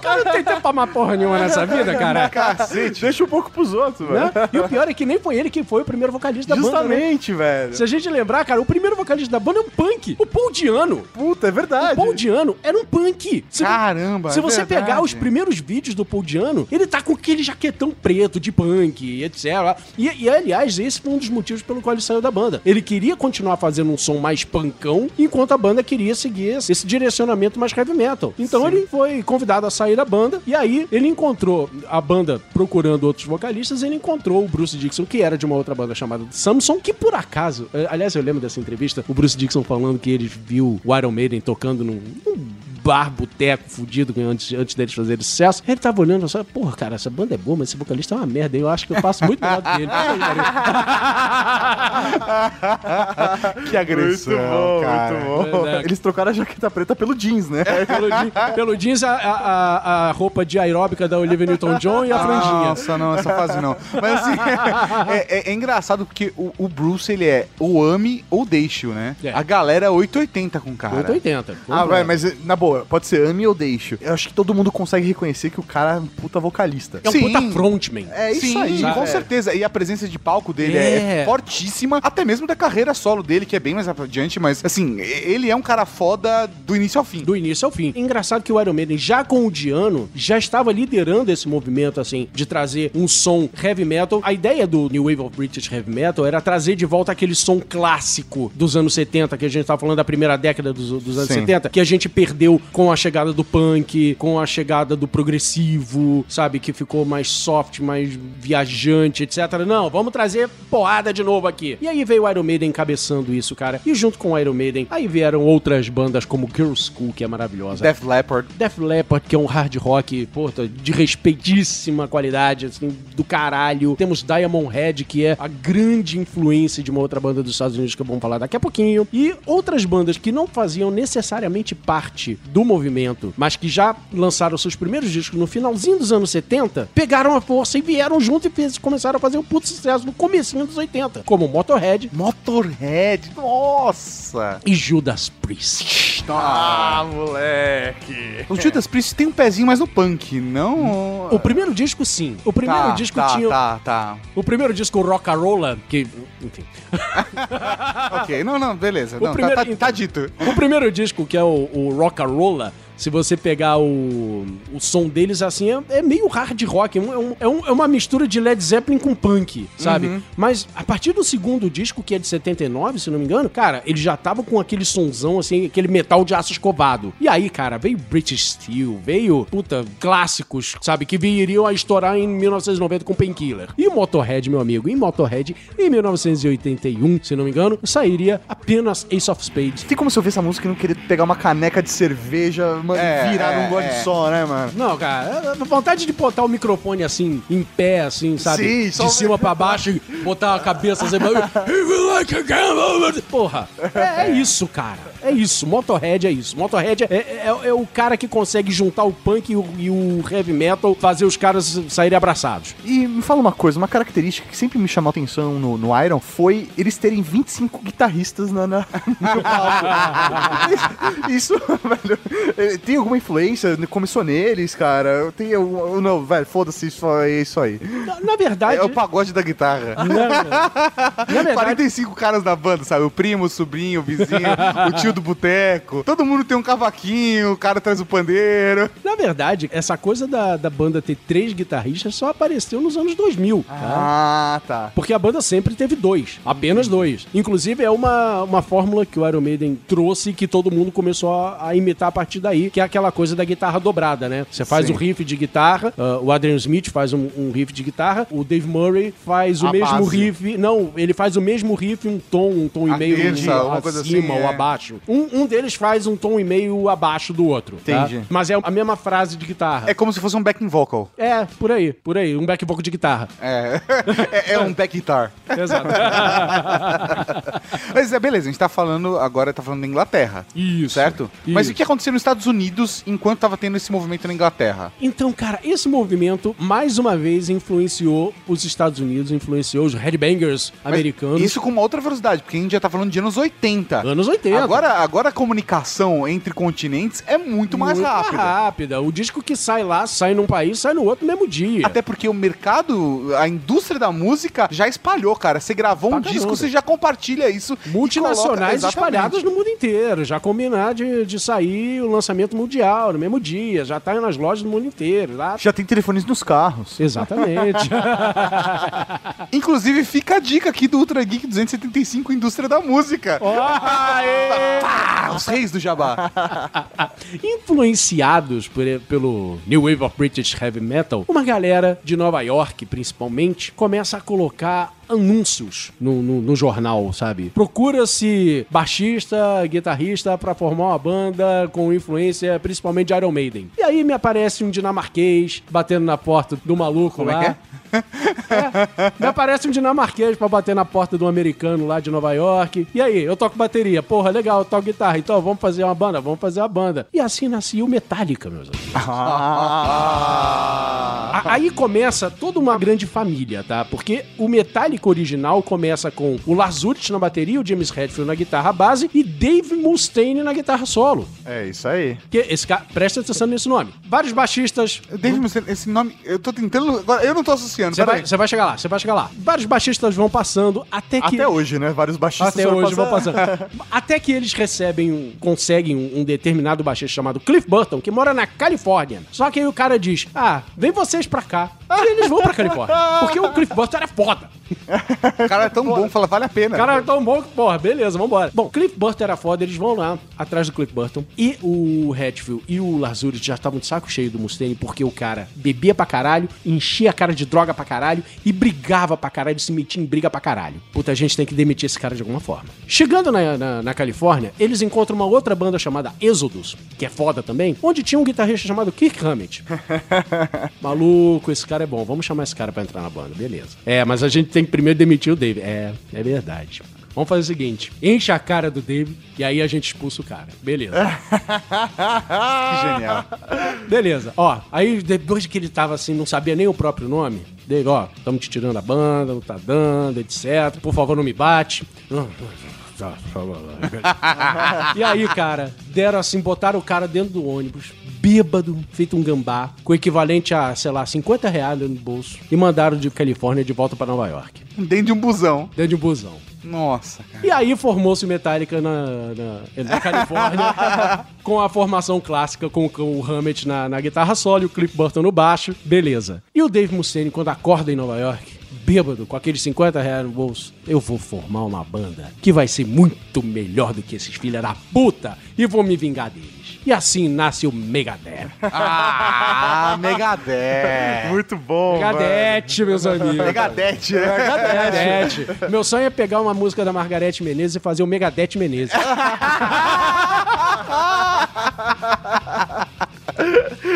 Cara não tem tempo pra mais porra nenhuma nessa vida, cara. Cacete. Deixa um pouco pros outros, Né? velho. E o pior é que nem foi ele que foi o primeiro vocalista da banda. né? Justamente, velho. Se a gente lembrar, cara, o primeiro vocalista da banda é um punk. O Paul Diano. Puta, é verdade. O Paul Diano era um punk. Se, Caramba, se é você verdade. pegar os primeiros vídeos do Paul Diano, ele tá com aquele jaquetão preto de punk, etc. E, e, aliás, esse foi um dos motivos pelo qual ele saiu da banda. Ele queria continuar fazendo um som mais punkão, enquanto a banda queria seguir esse, direcionamento mais heavy metal. Então ele foi convidado a sair da banda, e aí ele encontrou a banda procurando outros vocalistas, ele encontrou o Bruce Dixon, que era de uma outra banda chamada Samson, que por acaso, eh, aliás, eu lembro dessa entrevista, o Bruce Dixon falando que ele viu o Iron Maiden tocando num, num bar, boteco, fudido, antes, antes deles fazerem sucesso. Ele tava olhando só, porra, cara, essa banda é boa, mas esse vocalista é uma merda. Eu acho que eu faço muito melhor do que ele. que agressão, muito bom, cara. muito bom. É, é. Eles trocaram a jaqueta preta pelo jeans, né? pelo, jeans, pelo jeans, a, a, a- roupa de aeróbica da Olivia Newton-John e a franjinha. Nossa, não, essa fase não. Mas assim, é, é- é engraçado porque o, o Bruce, ele é ou ame ou deixe-o, né? É. A galera é 880 com o cara. 880. Ah, velho, mas na boa, pode ser ame ou deixo. Eu acho que todo mundo consegue reconhecer que o cara é um puta vocalista. É um puta frontman. É isso Sim, aí, com velho. certeza. E a presença de palco dele é. É. fortíssima, até mesmo da carreira solo dele, que é bem mais adiante, mas assim, ele é um cara foda do início ao fim. Do início ao fim. Engraçado que o Iron Maiden, já com o Diano, já estava liderando esse movimento, assim, de trazer um som heavy metal. A ideia do New Wave of British Heavy Metal era trazer de volta aquele som clássico dos anos 70, que a gente tava falando da primeira década dos, dos anos Sim. 70, que a gente perdeu com a chegada do punk, com a chegada do progressivo, sabe? Que ficou mais soft, mais viajante, etc. Não, vamos trazer porrada de novo aqui. E aí veio o Iron Maiden encabeçando isso, cara. E junto com o Iron Maiden, aí vieram outras bandas como Girl School, que é maravilhosa. Def Leppard. Def Leppard, que é um hard rock, puta, de respeitíssima qualidade, assim, do caralho. Temos Diamond Head, que é a grande influência de uma outra banda dos Estados Unidos que vamos falar daqui a pouquinho. E outras bandas que não faziam necessariamente parte do movimento, mas que já lançaram seus primeiros discos no finalzinho dos anos 70, pegaram a força e vieram junto e fez- começaram a fazer um puto sucesso no comecinho dos 80, como Motorhead Motorhead, nossa! e Judas Priest. Ah, moleque. O Judas Priest tem um pezinho mais no punk, não? O primeiro disco, sim. O primeiro Tá, disco tá, tinha. Tá, tá. O primeiro disco, Rock Rolla, que. Enfim. ok, não, não, beleza. O Não, primeiro- tá, tá, tá dito. O primeiro disco, que é o, o Rock Rolla, se você pegar o, o som deles assim, é, é meio hard rock. É, um- é, um- é uma mistura de Led Zeppelin com punk, sabe? Uhum. Mas a partir do segundo disco, que é de 79, se não me engano, cara, ele já tava com aquele sonzão, assim, aquele metal de aço escovado. E aí, cara, veio British Steel, veio, puta, clássicos, sabe? Que viriam a estourar em 1990 com Painkiller. E o Motorhead, meu amigo, em Motorhead, em 1981, se não me engano, sairia apenas Ace of Spades. Tem como se eu ouvir essa música e não querer pegar uma caneca de cerveja, mano, É, virar é, num gole é. só, né, mano? Não, cara, a vontade de botar o microfone assim, em pé, assim, sabe? Sim, de só- cima pra baixo e botar a cabeça assim. Porra, é, é isso, cara. É isso. Motorhead é isso. Motorhead é, é- é o cara que consegue juntar o punk e o, e o heavy metal, fazer os caras saírem abraçados. E me fala uma coisa, uma característica que sempre me chamou a atenção no, no Iron foi eles terem 25 guitarristas na, na- no palco. isso, velho, tem alguma influência? Começou neles, cara? Tem, eu, não, velho, foda-se, isso é isso aí. Na, na verdade. É o pagode da guitarra. Na verdade, 45 caras da banda, sabe? O primo, o sobrinho, o vizinho, o tio do boteco. Todo mundo tem um cavaquinho, o cara traz o pandeiro. Na verdade, essa coisa da, da banda ter três guitarristas só apareceu nos anos 2000. tá? Ah, tá. Porque a banda sempre teve dois, apenas dois. Inclusive, é uma, uma fórmula que o Iron Maiden trouxe que todo mundo começou a, a imitar a partir daí, que é aquela coisa da guitarra dobrada, né? Você faz Sim. o riff de guitarra, ah, o Adrian Smith faz um, um riff de guitarra, o Dave Murray faz o A mesmo base. riff. Não, ele faz o mesmo riff, um tom, um tom e A meio terça, um, acima assim, ou é. abaixo. Um, um deles faz um tom e meio abaixo do outro. tá? Entendi. Mas é a mesma frase de guitarra. É como se fosse um backing vocal. É, por aí, por aí. Um back vocal de guitarra. É, é, é um back guitar. Exato. Mas é, beleza, a gente tá falando, agora tá falando da Inglaterra. Isso. Certo? Mas Isso. o que aconteceu nos Estados Unidos enquanto tava tendo esse movimento na Inglaterra? Então, cara, esse movimento, mais uma vez, influenciou os Estados Unidos, influenciou os headbangers Mas americanos. Isso com uma outra velocidade, porque a gente já tá falando de anos 80. Anos 80. Agora, agora a comunicação entre continentes é muito, mais rápida. rápida. O disco que sai lá, sai num país, sai no outro no mesmo dia. Até porque o mercado, a indústria da música já espalhou, cara. Você gravou um disco, você já compartilha isso. Multinacionais coloca- espalhadas no mundo inteiro. Já combinar de, de sair o lançamento mundial no mesmo dia. Já tá nas lojas do mundo inteiro. Lá... Já tem telefones nos carros. Exatamente. Inclusive, fica a dica aqui do Ultra Geek 275 Indústria da Música. Pá, os reis do Jabá. Influenciados por- pelo New Wave of British Heavy Metal, uma galera de Nova York, principalmente, começa a colocar anúncios no, no- no jornal, sabe? Procura-se baixista, guitarrista pra formar uma banda com influência principalmente de Iron Maiden. E aí me aparece um dinamarquês batendo na porta do maluco Como é lá. que é? É, me aparece um dinamarquês pra bater na porta do americano lá de Nova York. E aí, eu toco bateria. Porra, legal, eu toco guitarra. Então, vamos fazer uma banda? Vamos fazer uma banda. E assim nascia o Metallica, meus amigos. A- Aí começa toda uma grande família, tá? Porque o Metallica original começa com o Ulrich na bateria, o James Hetfield na guitarra base e Dave Mustaine na guitarra solo. É isso aí. Que esse cara, presta atenção nesse nome. Vários baixistas. Dave Mustaine, esse nome, eu tô tentando. Eu não tô associando. Você peraí. vai, você vai chegar lá, você vai chegar lá. Vários baixistas vão passando até que. Até hoje, né? Vários baixistas Até hoje vão passando. passando. Até que eles recebem, um- conseguem um, um determinado baixista chamado Cliff Burton, que mora na Califórnia. Só que aí o cara diz: Ah, vem vocês pra cá. E eles vão pra Califórnia. Porque o Cliff Burton era foda. O cara é tão bom, fala, vale a pena. O cara é tão bom que, porra, beleza, vambora. Bom, Cliff Burton era foda, eles vão lá, atrás do Cliff Burton. E o Hatfield e o Lars Ulrich já estavam de saco cheio do Mustaine, porque o cara bebia pra caralho, enchia a cara de droga pra caralho e brigava pra caralho, se metia em briga pra caralho. Puta, a gente tem que demitir esse cara de alguma forma. Chegando na, na, na Califórnia, eles encontram uma outra banda chamada Exodus, que é foda também, onde tinha um guitarrista chamado Kirk Hammett. Maluco, esse cara é bom, vamos chamar esse cara pra entrar na banda, beleza. É, mas a gente tem que primeiro demitir o Dave. É, é verdade. Vamos fazer o seguinte: enche a cara do Dave e aí a gente expulsa o cara. Beleza. Que genial. Beleza. Ó, aí depois que ele tava assim, não sabia nem o próprio nome, Dave, ó, estamos te tirando a banda, não tá dando, etc. Por favor, não me bate. Tá, e aí, cara, deram assim, botaram o cara dentro do ônibus, bêbado, feito um gambá, com o equivalente a, sei lá, 50 reais no bolso, e mandaram de Califórnia de volta pra Nova York. Dentro de um busão. Dentro de um busão. Nossa, cara. E aí formou-se Metallica na, na, na Califórnia, com a formação clássica, com, com o Hammett na, na guitarra solo e o Cliff Burton no baixo. Beleza. E o Dave Mustaine, quando acorda em Nova York, bêbado, com aqueles 50 reais no bolso, eu vou formar uma banda que vai ser muito melhor do que esses filha da puta e vou me vingar deles. E assim nasce o Megadeth. Ah, Megadeth. Muito bom, Megadeth, meus amigos. Megadeth, né? Megadeth. Meu sonho é pegar uma música da Margarete Menezes e fazer o Megadeth Menezes.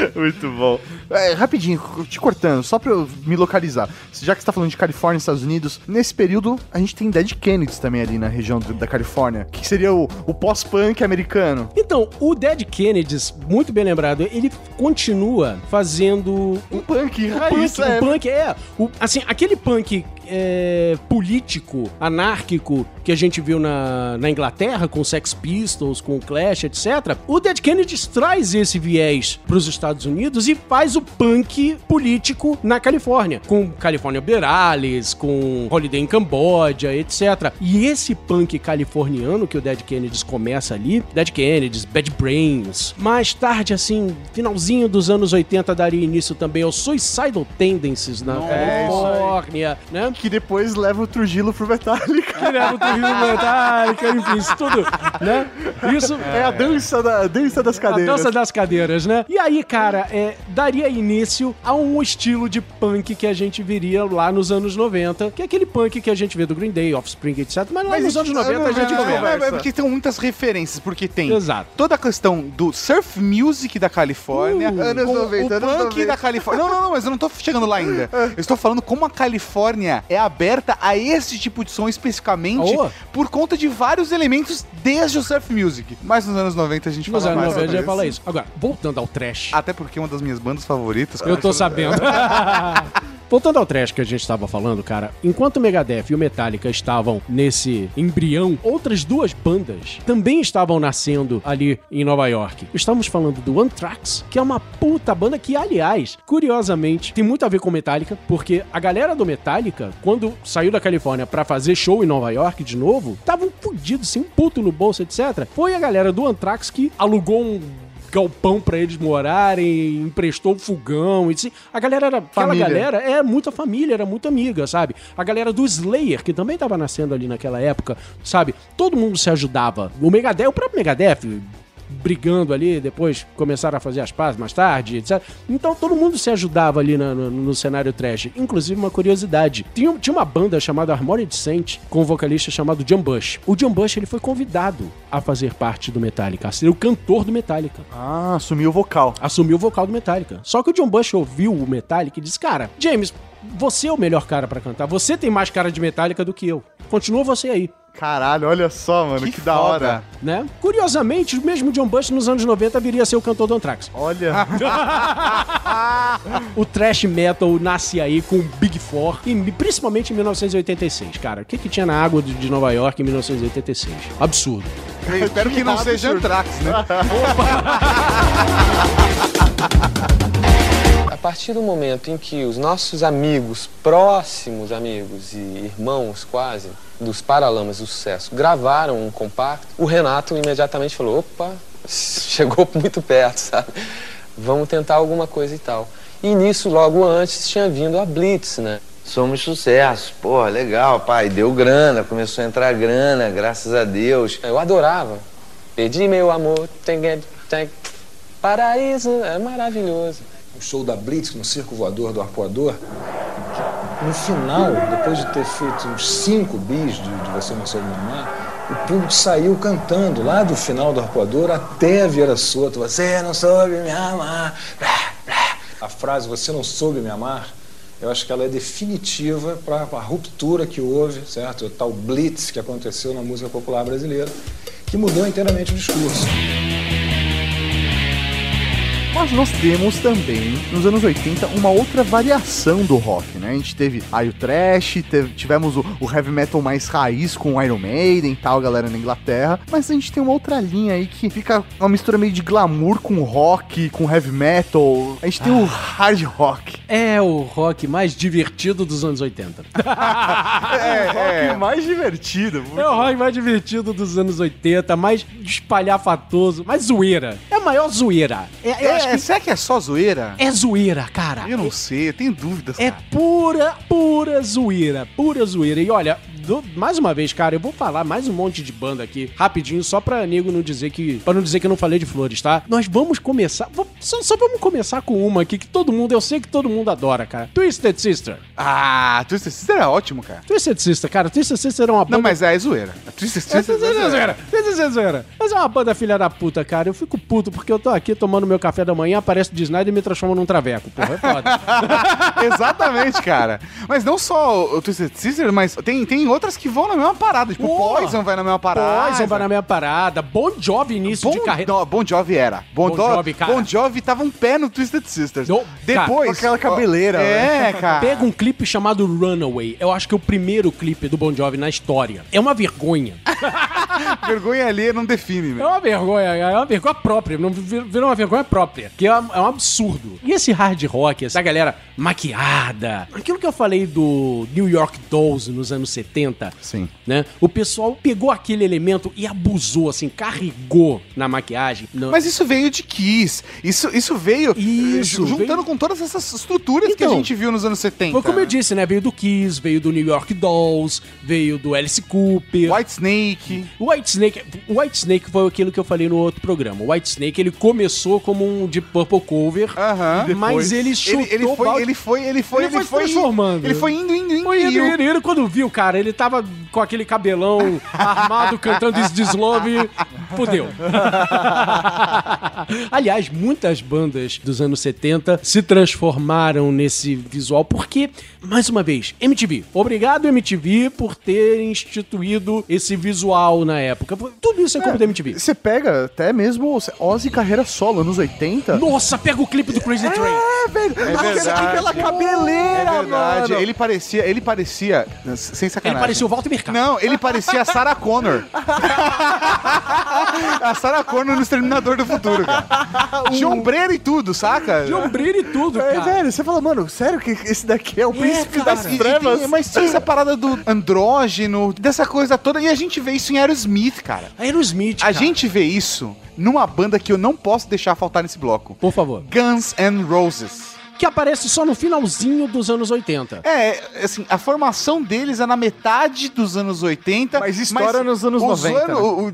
Muito bom. É, rapidinho, te cortando, só pra eu me localizar. Já que você tá falando de Califórnia e Estados Unidos, nesse período a gente tem Dead Kennedys também ali na região do- da Califórnia, que seria o, o pós-punk americano. Então, o Dead Kennedys, muito bem lembrado, ele continua fazendo Um punk, o raiz, punk, é. o punk é, o- assim, aquele punk é, político, anárquico que a gente viu na, na Inglaterra com Sex Pistols, com Clash, etc. O Dead Kennedys traz esse viés pros Estados Unidos e faz o punk político na Califórnia, com California Berales, com Holiday em Camboja, etc. E esse punk californiano que o Dead Kennedys começa ali, Dead Kennedys, Bad Brains, mais tarde, assim, finalzinho dos anos 80 daria início também ao Suicidal Tendencies na É. Califórnia, né? Que depois leva o Trujillo pro Metallica. Que leva o Trujillo Metallica, enfim, isso tudo, né? Isso É a dança, da, a dança das cadeiras. a dança das cadeiras, né? E aí, cara, é, daria início a um estilo de punk que a gente viria lá nos anos 90, que é aquele punk que a gente vê do Green Day, Offspring, etc. Mas lá nos anos 90 a gente não, vê. não, é porque tem muitas referências, porque tem Exato. toda a questão do surf music da Califórnia, Uh, anos com 90, o anos punk 90. da Califórnia. Não, não, não, mas eu não tô chegando lá ainda. Eu estou falando como a Califórnia é aberta a esse tipo de som especificamente Oh. por conta de vários elementos desde o surf music. Mas nos anos 90 a gente Nos fala anos mais 90 a gente fala isso. Agora, voltando ao trash. Até porque uma das minhas bandas favoritas... Eu tô sabendo. Voltando ao trash que a gente estava falando, cara, enquanto o Megadeth e o Metallica estavam nesse embrião, outras duas bandas também estavam nascendo ali em Nova York. Estamos falando do Anthrax, que é uma puta banda que, aliás, curiosamente, tem muito a ver com Metallica, porque a galera do Metallica, quando saiu da Califórnia pra fazer show em Nova York de novo, estavam fudidos, sem um puto no bolso, etc. Foi a galera do Anthrax que alugou um galpão pra eles morarem, emprestou fogão e assim. A galera era. Aquela Família. galera é muita família, era muito amiga, sabe? A galera do Slayer, que também tava nascendo ali naquela época, sabe? Todo mundo se ajudava. O Megadeth, o próprio Megadeth. Brigando ali, depois começaram a fazer as pazes mais tarde, etc. Então todo mundo se ajudava ali na- no, no cenário trash. Inclusive, uma curiosidade: tinha, tinha uma banda chamada Armored Saint com um vocalista chamado John Bush. O John Bush ele foi convidado a fazer parte do Metallica, a ser o cantor do Metallica Ah, assumiu o vocal. assumiu o vocal do Metallica. Só que o John Bush ouviu o Metallica e disse: Cara, James, você é o melhor cara pra cantar. Você tem mais cara de Metallica do que eu. Continua você aí, Caralho, olha só, mano, que, da foda. hora. né? Curiosamente, o mesmo John Bush nos anos 90 viria a ser o cantor do Anthrax. Olha. O thrash metal nasce aí com o Big Four, e principalmente em 1986, cara. O que, que tinha na água de Nova York em 1986? Absurdo. Eu espero que não seja Anthrax, né? A partir do momento em que os nossos amigos, próximos amigos e irmãos quase, dos Paralamas do Sucesso, gravaram um compacto, o Renato imediatamente falou: opa, chegou muito perto, sabe? Vamos tentar alguma coisa e tal. E nisso, logo antes, tinha vindo a Blitz, né? Somos sucesso. Pô, legal, pai. Deu grana, começou a entrar grana, graças a Deus. Eu adorava. Perdi meu amor, tem, tem paraíso, é maravilhoso. Show da Blitz no Circo Voador do Arpoador, no final, depois de ter feito uns cinco bis de, de Você Não Soube Me Amar, o público saiu cantando lá do final do Arpoador até a Vieira Soto. Você não soube me amar. A frase Você não soube me amar, eu acho que ela é definitiva para a ruptura que houve, certo? O tal blitz que aconteceu na música popular brasileira, que mudou inteiramente o discurso. Mas nós temos também, nos anos 80, uma outra variação do rock, né? A gente teve aí o trash, teve- tivemos o, o heavy metal mais raiz com o Iron Maiden e tal, galera na Inglaterra. Mas a gente tem uma outra linha aí que fica uma mistura meio de glamour com rock, com heavy metal. A gente tem o hard rock. É o rock mais divertido dos anos 80. É, rock mais divertido. É o rock mais divertido dos anos 80, mais espalhafatoso, mais zoeira. É a maior zoeira. É, É, acho que Será que é só zoeira? é zoeira, cara. Eu não sei, eu tenho dúvidas, É cara. pura, pura zoeira. Pura zoeira. E olha, do- mais uma vez, cara, eu vou falar mais um monte de banda aqui, rapidinho, só pra nego não dizer que. Pra não dizer que eu não falei de flores, tá? Nós vamos começar. vou- só, só vamos começar com uma aqui que todo mundo, eu sei que todo mundo adora, cara. Twisted Sister. Ah, Twisted Sister é ótimo, cara. Twisted Sister, cara, Twisted Sister é uma banda. Não, mas é zoeira. A Twisted É, Sister Twisted Sister é zoeira. Twisted Sister é zoeira. Mas é uma banda filha da puta, cara. Eu fico puto porque eu tô aqui tomando meu café da manhã, aparece o Disney e me transforma num traveco. Porra, é foda. Exatamente, cara. Mas não só o Twisted Sister, mas tem, tem outras que vão na mesma parada. Tipo, Porra. Poison vai na mesma parada. Poison vai na minha parada. Bon Jovi, início Bom, de carreira. não, Bon Jovi era. Bon, Bon Do- Jovi, cara. Bon Jovi tava um pé no Twisted Sisters. No- Depois... Com aquela cabeleira, É, cara. Pega um clipe chamado Runaway. Eu acho que é o primeiro clipe do Bon Jovi na história. É uma vergonha. Vergonha ali não define, É né? uma vergonha, é uma vergonha própria. Não vir- virou uma vergonha própria. Que é um, é um absurdo. E esse hard rock, essa galera maquiada. Aquilo que eu falei do New York Dolls nos anos 70. Sim. Né? O pessoal pegou aquele elemento e abusou, assim, carregou na maquiagem. No- Mas isso veio de Kiss. Isso, isso veio Isso, eh, juntando veio- com todas essas estruturas que a Então, gente viu nos anos 70. Foi como eu disse, né? Veio do Kiss, veio do New York Dolls, veio do Alice Cooper. White Snake. O White Snake, White Snake foi aquilo que eu falei no outro programa. O White Snake, ele começou como um Deep Purple cover, Aham. mas ele chutou ele, ele foi, balde- ele foi, ele foi, Ele foi se transformando. Ele foi indo, indo, indo. Foi indo, indo. indo, indo. Quando viu, cara, ele tava com aquele cabelão armado cantando Is This Love, fudeu. Aliás, muitas bandas dos anos 70 se transformaram nesse visual porque, mais uma vez, MTV. Obrigado, MTV, por ter instituído esse visual na época. Tudo isso é culpa da MTV. Você pega até mesmo Ozzy carreira solo, anos 80. Nossa, pega o clipe do Crazy Train. É, velho. É Aquela- verdade. Aquela cabeleira, É verdade. mano. Ele parecia, ele parecia, sem sacanagem. Ele parecia o Walter Mercado. Não, ele parecia a Sarah Connor. a Sarah Connor no Exterminador do Futuro, cara. De ombreira e tudo, saca? De ombreira e tudo, É, cara. velho, você fala, mano, sério que esse daqui é o príncipe cara, das trevas? tem- mas tinha essa parada do andrógeno, dessa coisa toda, e a gente vê isso em Aerosmith, cara. Aerosmith, A cara. gente vê isso numa banda que eu não posso deixar faltar nesse bloco. Por favor. Guns N' Roses. Que aparece só no finalzinho dos anos 80. É, assim, a formação deles é na metade dos anos 80. Mas história nos anos os 90, ano- o, o-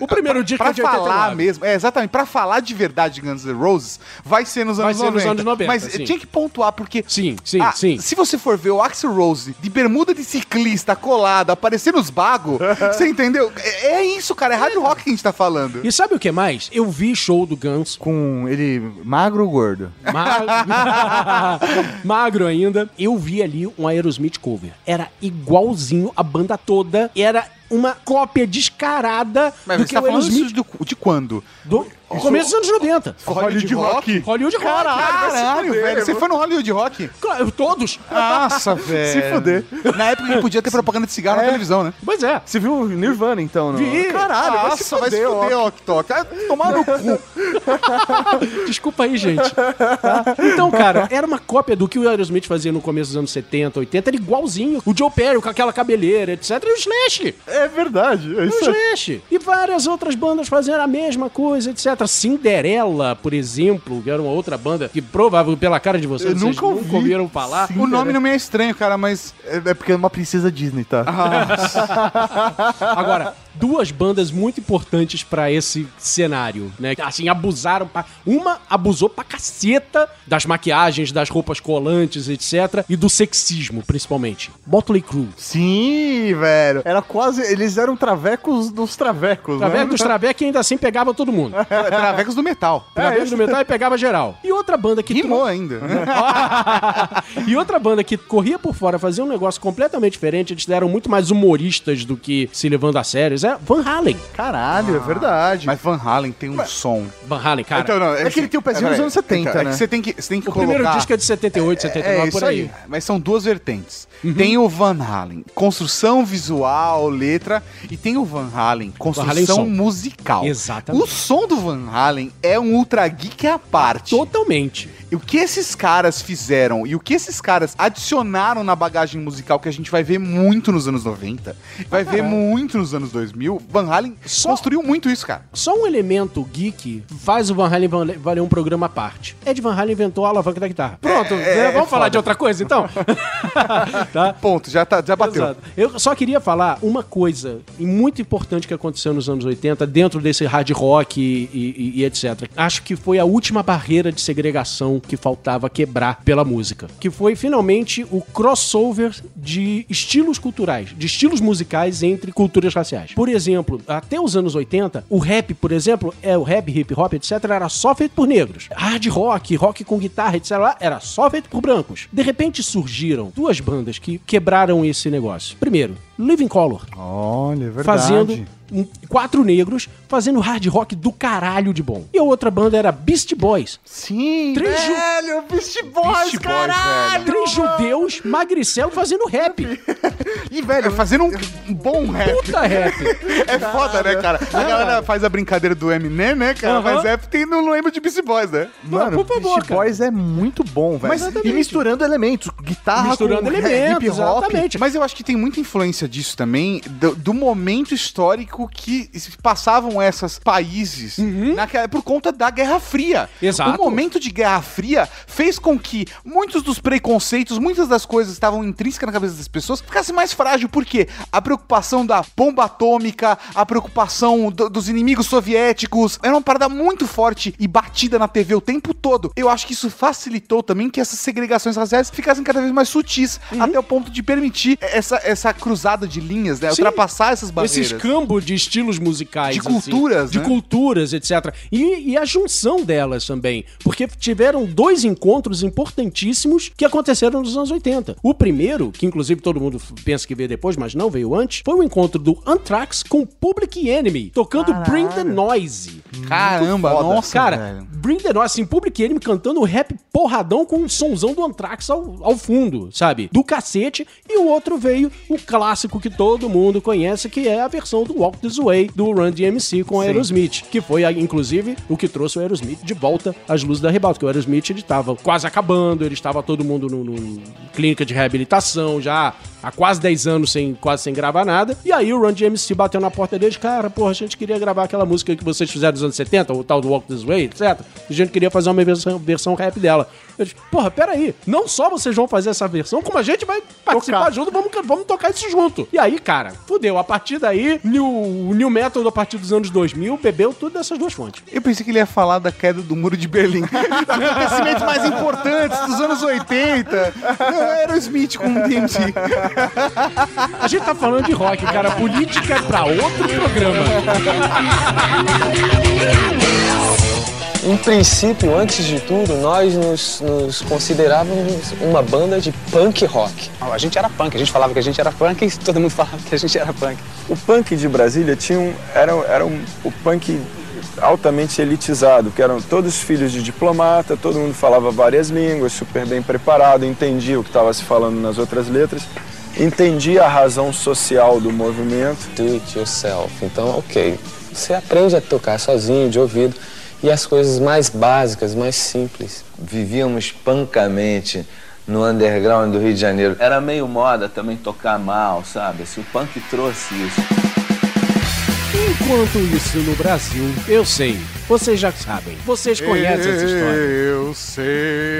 O primeiro disco pra é de falar 89. mesmo, é exatamente, pra falar de verdade de Guns N' Roses, vai ser nos Vai anos ser nos 90. anos 90, Mas sim. tinha que pontuar, porque Sim, sim, ah, sim. se você for ver o Axel Rose de bermuda de ciclista colado, aparecer nos bagos, você entendeu? É, é isso, cara, é hard rock que a gente tá falando. E sabe o que mais? Eu vi show do Guns Com ele magro ou gordo? Magro, magro ainda. Eu vi ali um Aerosmith cover. Era igualzinho a banda toda. Era uma cópia descarada Mas do você que tá o falando Aerosmith isso de, de quando? do começo dos anos 90. Hollywood Rock? Hollywood Rock. Caralho, velho, você foi no Hollywood Rock? Claro, Todos. Nossa, velho. Se fuder. Na época que podia ter propaganda de cigarro na televisão, né? Pois é. Você viu o Nirvana, então? Não? Vi. Caralho, vai se Nossa, vai se fuder, ó. fuder, Ok Tok. Vai tomar no cu. Desculpa aí, gente. Tá? Então, cara, era uma cópia do que o Aerosmith fazia no começo dos anos 70, 80. Era igualzinho. O Joe Perry com aquela cabeleira, etc. E o Slash. É verdade. É O. Slash. E várias outras bandas fazendo a mesma coisa, etc. Cinderela, por exemplo, que era uma outra banda que provável pela cara de vocês, Eu vocês nunca ouvi. ouviram falar. O nome não me é estranho, cara, mas. É, é porque é uma princesa Disney, tá? Agora, duas bandas muito importantes pra esse cenário, né? Assim, abusaram. Pra... Uma abusou pra caceta das maquiagens, das roupas colantes, etc. E do sexismo, principalmente. Motley Crue. Sim, velho. Era quase. Eles eram travecos dos travecos, Traveco né? dos Traveco ainda assim pegava todo mundo. Era Travecos do Metal. Traveco do metal e pegava geral. E outra banda que Rimou ainda. né? e outra banda que corria por fora, fazia um negócio completamente diferente, eles eram muito mais humoristas do que se levando a sérios, é Van Halen. Caralho, é verdade. Mas Van Halen tem um som. Van Halen, cara. Então, não, É que ele tem o pezinho peraí, dos anos 70, é né? que você tem que, você tem que o colocar... primeiro disco é de 78, 79, É por isso aí. aí. Mas são duas vertentes. Tem o Van Halen, construção visual, letra, e tem o Van Halen, construção Halen som. musical. Exatamente. O som do Van Halen é um ultra geek à parte. Totalmente. E o que esses caras fizeram e o que esses caras adicionaram na bagagem musical que a gente vai ver muito nos anos 90, vai ver muito nos anos 2000, Van Halen Só- construiu muito isso, cara. Só um elemento geek faz o Van Halen vale- valer um programa à parte. Ed Van Halen inventou a alavanca da guitarra. Pronto, né? é vamos falar foda. de outra coisa então? tá? Ponto, já, tá, já bateu. Exato. Eu só queria falar uma coisa muito importante que aconteceu nos anos 80, dentro desse hard rock e, e- e etc. Acho que foi a última barreira de segregação que faltava quebrar pela música, que foi finalmente o crossover de estilos culturais, de estilos musicais entre culturas raciais. Por exemplo, até os anos 80, o rap, por exemplo, é o rap, hip hop, etc, era só feito por negros. Hard rock, rock com guitarra, etc, era só feito por brancos. De repente surgiram duas bandas que quebraram esse negócio. Primeiro, Living Color. Olha, é verdade. Fazendo quatro negros fazendo hard rock do caralho de bom. E a outra banda era Beast Boys. Sim, Três ju- velho, Beast Boys, Beast Boys, caralho. Três judeus magricelo fazendo rap. E, velho, fazendo um, um bom rap. Puta rap. É foda, né, cara? A galera faz a brincadeira do Eminem, né, cara? Aham. Mas rap tem, não lembra de Beast Boys, né? Mano, por favor, Beast cara. Boys é muito bom, velho. Mas e misturando elementos, guitarra Misturando com elementos, hip hop. exatamente. Mas eu acho que tem muita influência disso também, do, do momento histórico que passavam esses países naquela, por conta da Guerra Fria. Uhum. Exato. O momento de Guerra Fria fez com que muitos dos preconceitos, muitas das coisas que estavam intrínsecas na cabeça das pessoas, ficasse mais frágil. Por quê? A preocupação da bomba atômica, a preocupação do- dos inimigos soviéticos, era uma parada muito forte e batida na TV o tempo todo. Eu acho que isso facilitou também que essas segregações raciais ficassem cada vez mais sutis, Uhum. até o ponto de permitir essa, essa cruzada de linhas, né? Sim. Ultrapassar essas barreiras. Esse escambo de estilos musicais. De culturas, De né? culturas, etc. E, e a junção delas também. Porque tiveram dois encontros importantíssimos que aconteceram nos anos 80. O primeiro, que inclusive todo mundo pensa que veio depois, mas não veio antes, foi o encontro do Anthrax com Public Enemy, tocando Bring the Noise. Caramba, foda. nossa, Cara, velho. Bring the Noise, assim, Public Enemy cantando rap porradão com um sonzão do Anthrax ao, ao fundo, sabe? Do cacete. E o outro veio o clássico que todo mundo conhece, que é a versão do Walk This Way, do Run DMC com Aerosmith. Que foi, inclusive, o que trouxe o Aerosmith de volta às luzes da ribalta. Porque o Aerosmith, ele estava quase acabando, ele estava todo mundo no, no clínica de reabilitação, já há quase 10 anos sem, quase sem gravar nada. E aí o Run DMC bateu na porta deles, cara, porra, a gente queria gravar aquela música que vocês fizeram nos anos 70, o tal do Walk This Way, etc. A gente queria fazer uma versão, versão rap dela. Eu disse, porra, peraí, não só vocês vão fazer essa versão, como a gente vai participar Tocar. junto, vamos, vamos tocar isso junto. E aí, cara, fudeu. A partir daí, new, o New Metal, a partir dos anos 2000, bebeu tudo dessas duas fontes. Eu pensei que ele ia falar da queda do muro de Berlim. Acontecimentos mais importantes dos anos 80. Não, era o Smith com o DMC. A gente tá falando de rock, cara. Política é pra outro programa. Em princípio, antes de tudo, nós nos, nos considerávamos uma banda de punk rock. A gente era punk, a gente falava que a gente era punk e todo mundo falava que a gente era punk. O punk de Brasília tinha um, era, era um, o punk altamente elitizado, que eram todos filhos de diplomata, todo mundo falava várias línguas, super bem preparado, entendia o que estava se falando nas outras letras, entendia a razão social do movimento. Do it yourself. Então, ok, você aprende a tocar sozinho, de ouvido, e as coisas mais básicas, mais simples. Vivíamos pancamente no underground do Rio de Janeiro. Era meio moda também tocar mal, sabe? Assim, o punk trouxe isso. Enquanto isso, no Brasil, eu sei. Vocês já sabem. Vocês conhecem essa história. Eu sei.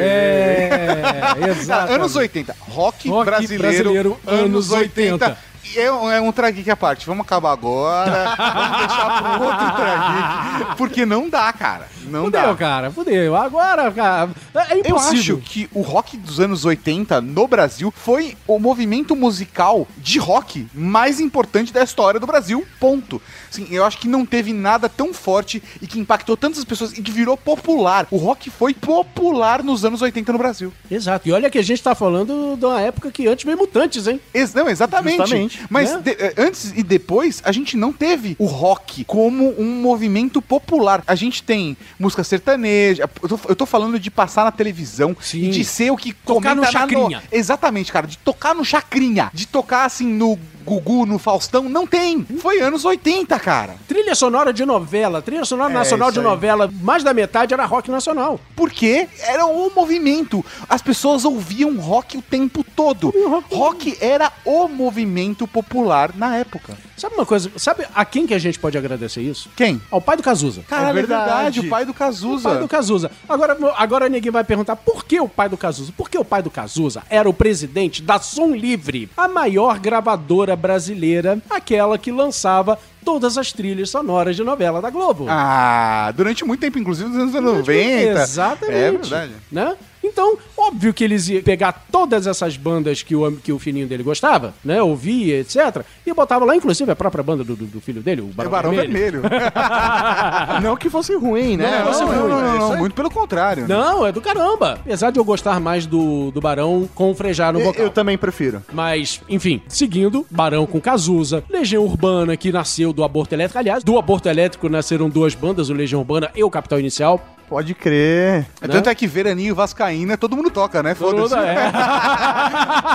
É, exato. Anos 80. Rock, Rock brasileiro, brasileiro, anos anos 80. 80. E É um, é um trageek à parte. Vamos acabar agora. vamos deixar pro outro trageek. Porque não dá, cara. Não Fudeu, dá. cara, fudeu. Agora, cara, é Eu impossível. acho que o rock dos anos 80 no Brasil foi o movimento musical de rock mais importante da história do Brasil. Ponto. Assim, eu acho que não teve nada tão forte e que impactou tantas pessoas e que virou popular. O rock foi popular nos anos 80 no Brasil. Exato. E olha que a gente tá falando de uma época que antes veio Mutantes, hein? Ex- não, exatamente. Justamente, Mas né? de- eh, antes e depois, a gente não teve o rock como um movimento popular. A gente tem música sertaneja. Eu tô, eu tô falando de passar na televisão Sim. e de ser o que Tocar no Chacrinha. Exatamente, cara. De tocar no chacrinha. De tocar assim no Gugu, no Faustão. Não tem. Foi anos 80, cara. Trilha sonora de novela, trilha sonora É, nacional de aí. novela, mais da metade era rock nacional. Porque era o movimento. As pessoas ouviam rock o tempo todo. Rock. Rock era o movimento popular na época. Sabe uma coisa? Sabe a quem que a gente pode agradecer isso? Quem? Ao pai do Cazuza. Caralho, é verdade. verdade. O pai do O Cazuza. pai do Cazuza. Agora, agora ninguém vai perguntar por que o pai do Cazuza? Porque o pai do Cazuza era o presidente da Som Livre, a maior gravadora brasileira, aquela que lançava todas as trilhas sonoras de novela da Globo. Ah, durante muito tempo, inclusive nos anos 90. Exatamente. É verdade. Né? Então, óbvio que eles iam pegar todas essas bandas que o, que o filhinho dele gostava, né? Ouvia, etc. E botava lá, inclusive, a própria banda do, do, do filho dele, o Barão, É Barão Vermelho. Vermelho. não que fosse ruim, né? Não, Não, não, não, é não, isso aí. muito pelo contrário. né? Não, é do caramba. Apesar de eu gostar mais do, do Barão com o Frejá no Eu, vocal. eu também prefiro. Mas, enfim, seguindo, Barão com Cazuza, Legião Urbana, que nasceu do aborto elétrico. Aliás, do aborto elétrico nasceram duas bandas, o Legião Urbana e o Capital Inicial. Pode crer. É Tanto é que Veraninho Vascaína todo mundo toca, né? Foda-se. É.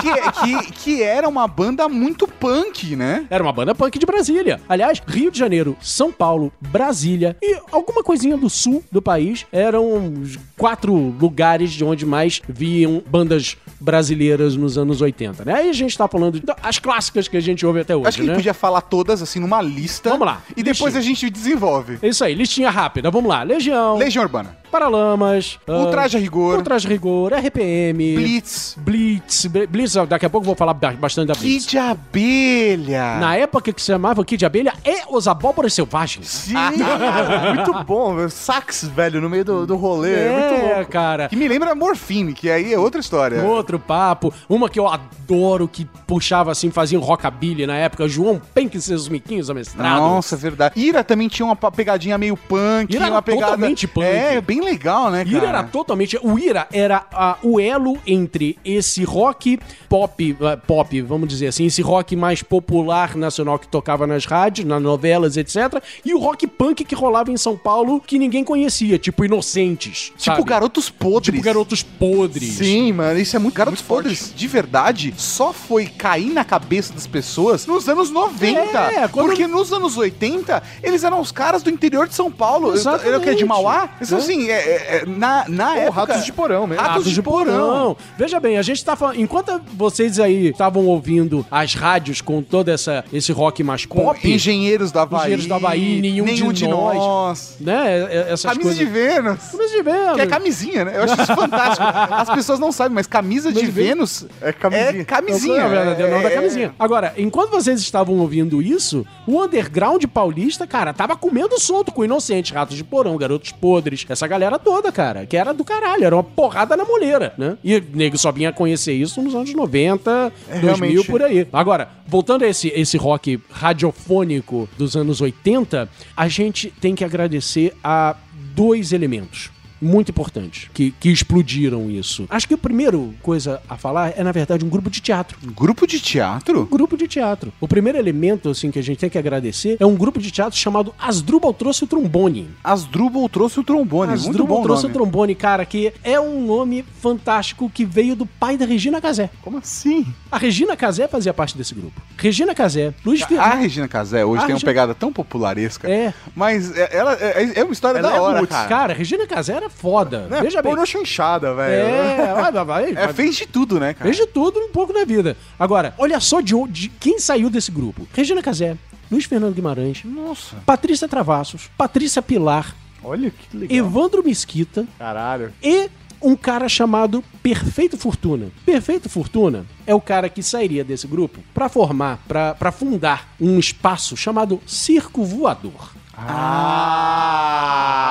que, que, que era uma banda muito punk, né? Era uma banda punk de Brasília. Aliás, Rio de Janeiro, São Paulo, Brasília e alguma coisinha do sul do país eram os quatro lugares de onde mais viam bandas brasileiras nos anos 80, né? Aí a gente tá falando das clássicas que a gente ouve até hoje, Acho que a né? gente podia falar todas, assim, numa lista. Vamos lá. E depois listinha. a gente desenvolve. É isso aí, listinha rápida, vamos lá. Legião, Legião Urbana. Романа. Paralamas, Ultraje a Rigor. Ultraje Rigor, RPM, Blitz. Blitz, Blitz, daqui a pouco eu vou falar ba- bastante da Blitz. Kid Abelha. Na época que se chamava Kid Abelha e os Abóboras Selvagens. Sim! muito bom. Sax, velho, no meio do, do rolê. É, muito louco. cara. Que me lembra Morfine, que aí é outra história. Outro papo. Uma que eu adoro, que puxava assim, fazia um rockabilly na época. João Penck e seus miquinhos amestrados. Nossa, é verdade. Ira também tinha uma pegadinha meio punk, Ira uma pegada. totalmente punk. É, bem legal, né, cara? Ira era totalmente. O Ira era o elo entre esse rock pop, ah, pop, vamos dizer assim, esse rock mais popular nacional que tocava nas rádios, nas novelas, etc. E o rock punk que rolava em São Paulo que ninguém conhecia, tipo Inocentes. Tipo sabe? Garotos Podres. Tipo Garotos Podres. Sim, mano, isso é muito Garotos muito forte. Podres, de verdade, só foi cair na cabeça das pessoas nos anos 90. É, quando- Porque nos anos 80, eles eram os caras do interior de São Paulo. Exatamente. Ele é o que? De Mauá? Eles É. assim, é, é, é, na, na Ou época... ratos de porão mesmo. Ratos de porão. Veja bem, a gente tá falando. Enquanto vocês aí estavam ouvindo as rádios com todo essa, esse rock mais Com pop. engenheiros do Havaí. Engenheiros do Havaí, nenhum, de, nós. Né? É- é- Essas Camisa coisas. de Vênus. Camisa de Vênus. Que é camisinha, né? Eu acho isso fantástico. As pessoas não sabem, mas camisa de Mas Vênus É camisinha. é camisinha. É o verdadeiro nome da É- camisinha. Agora, enquanto vocês estavam ouvindo isso, o underground paulista, cara, tava comendo solto com Inocentes, Ratos de Porão, Garotos Podres, essa galera toda, cara, que era do caralho, era uma porrada na moleira, né? E o nego só vinha conhecer isso nos anos 90, 2000, realmente. por aí. Agora, voltando a esse, esse rock radiofônico dos anos 80, a gente tem que agradecer a dois elementos muito importantes que, que explodiram isso. Acho que a primeira coisa a falar é, na verdade, um grupo de teatro. Grupo de teatro? Grupo de teatro. O primeiro elemento, assim, que a gente tem que agradecer é um grupo de teatro chamado Asdrubal Trouxe o Trombone. Asdrubal trouxe o trombone. Asdrubal Trouxe nome. o Trombone, cara, que é um nome fantástico que veio do pai da Regina Casé. Como assim? A Regina Casé fazia parte desse grupo. Regina Casé, Luiz A Fernandes. Regina Casé hoje A tem uma Regina- pegada tão popularesca. É. Mas é- ela é, é uma história Ela da é hora, roots, cara. Cara, Regina Casé era foda. Né? Veja bem. Pornô chanchada, velho. É, vai, vai, vai. É, fez de tudo, né, cara? Fez de tudo um pouco na vida. Agora, olha só de, de quem saiu desse grupo. Regina Casé, Luiz Fernando Guimarães, Nossa. Patrícia Travassos, Patrícia Pilar, Olha que legal. Evandro Mesquita Caralho. e um cara chamado Perfeito Fortuna. Perfeito Fortuna é o cara que sairia desse grupo pra formar, pra fundar um espaço chamado Circo Voador. Ah,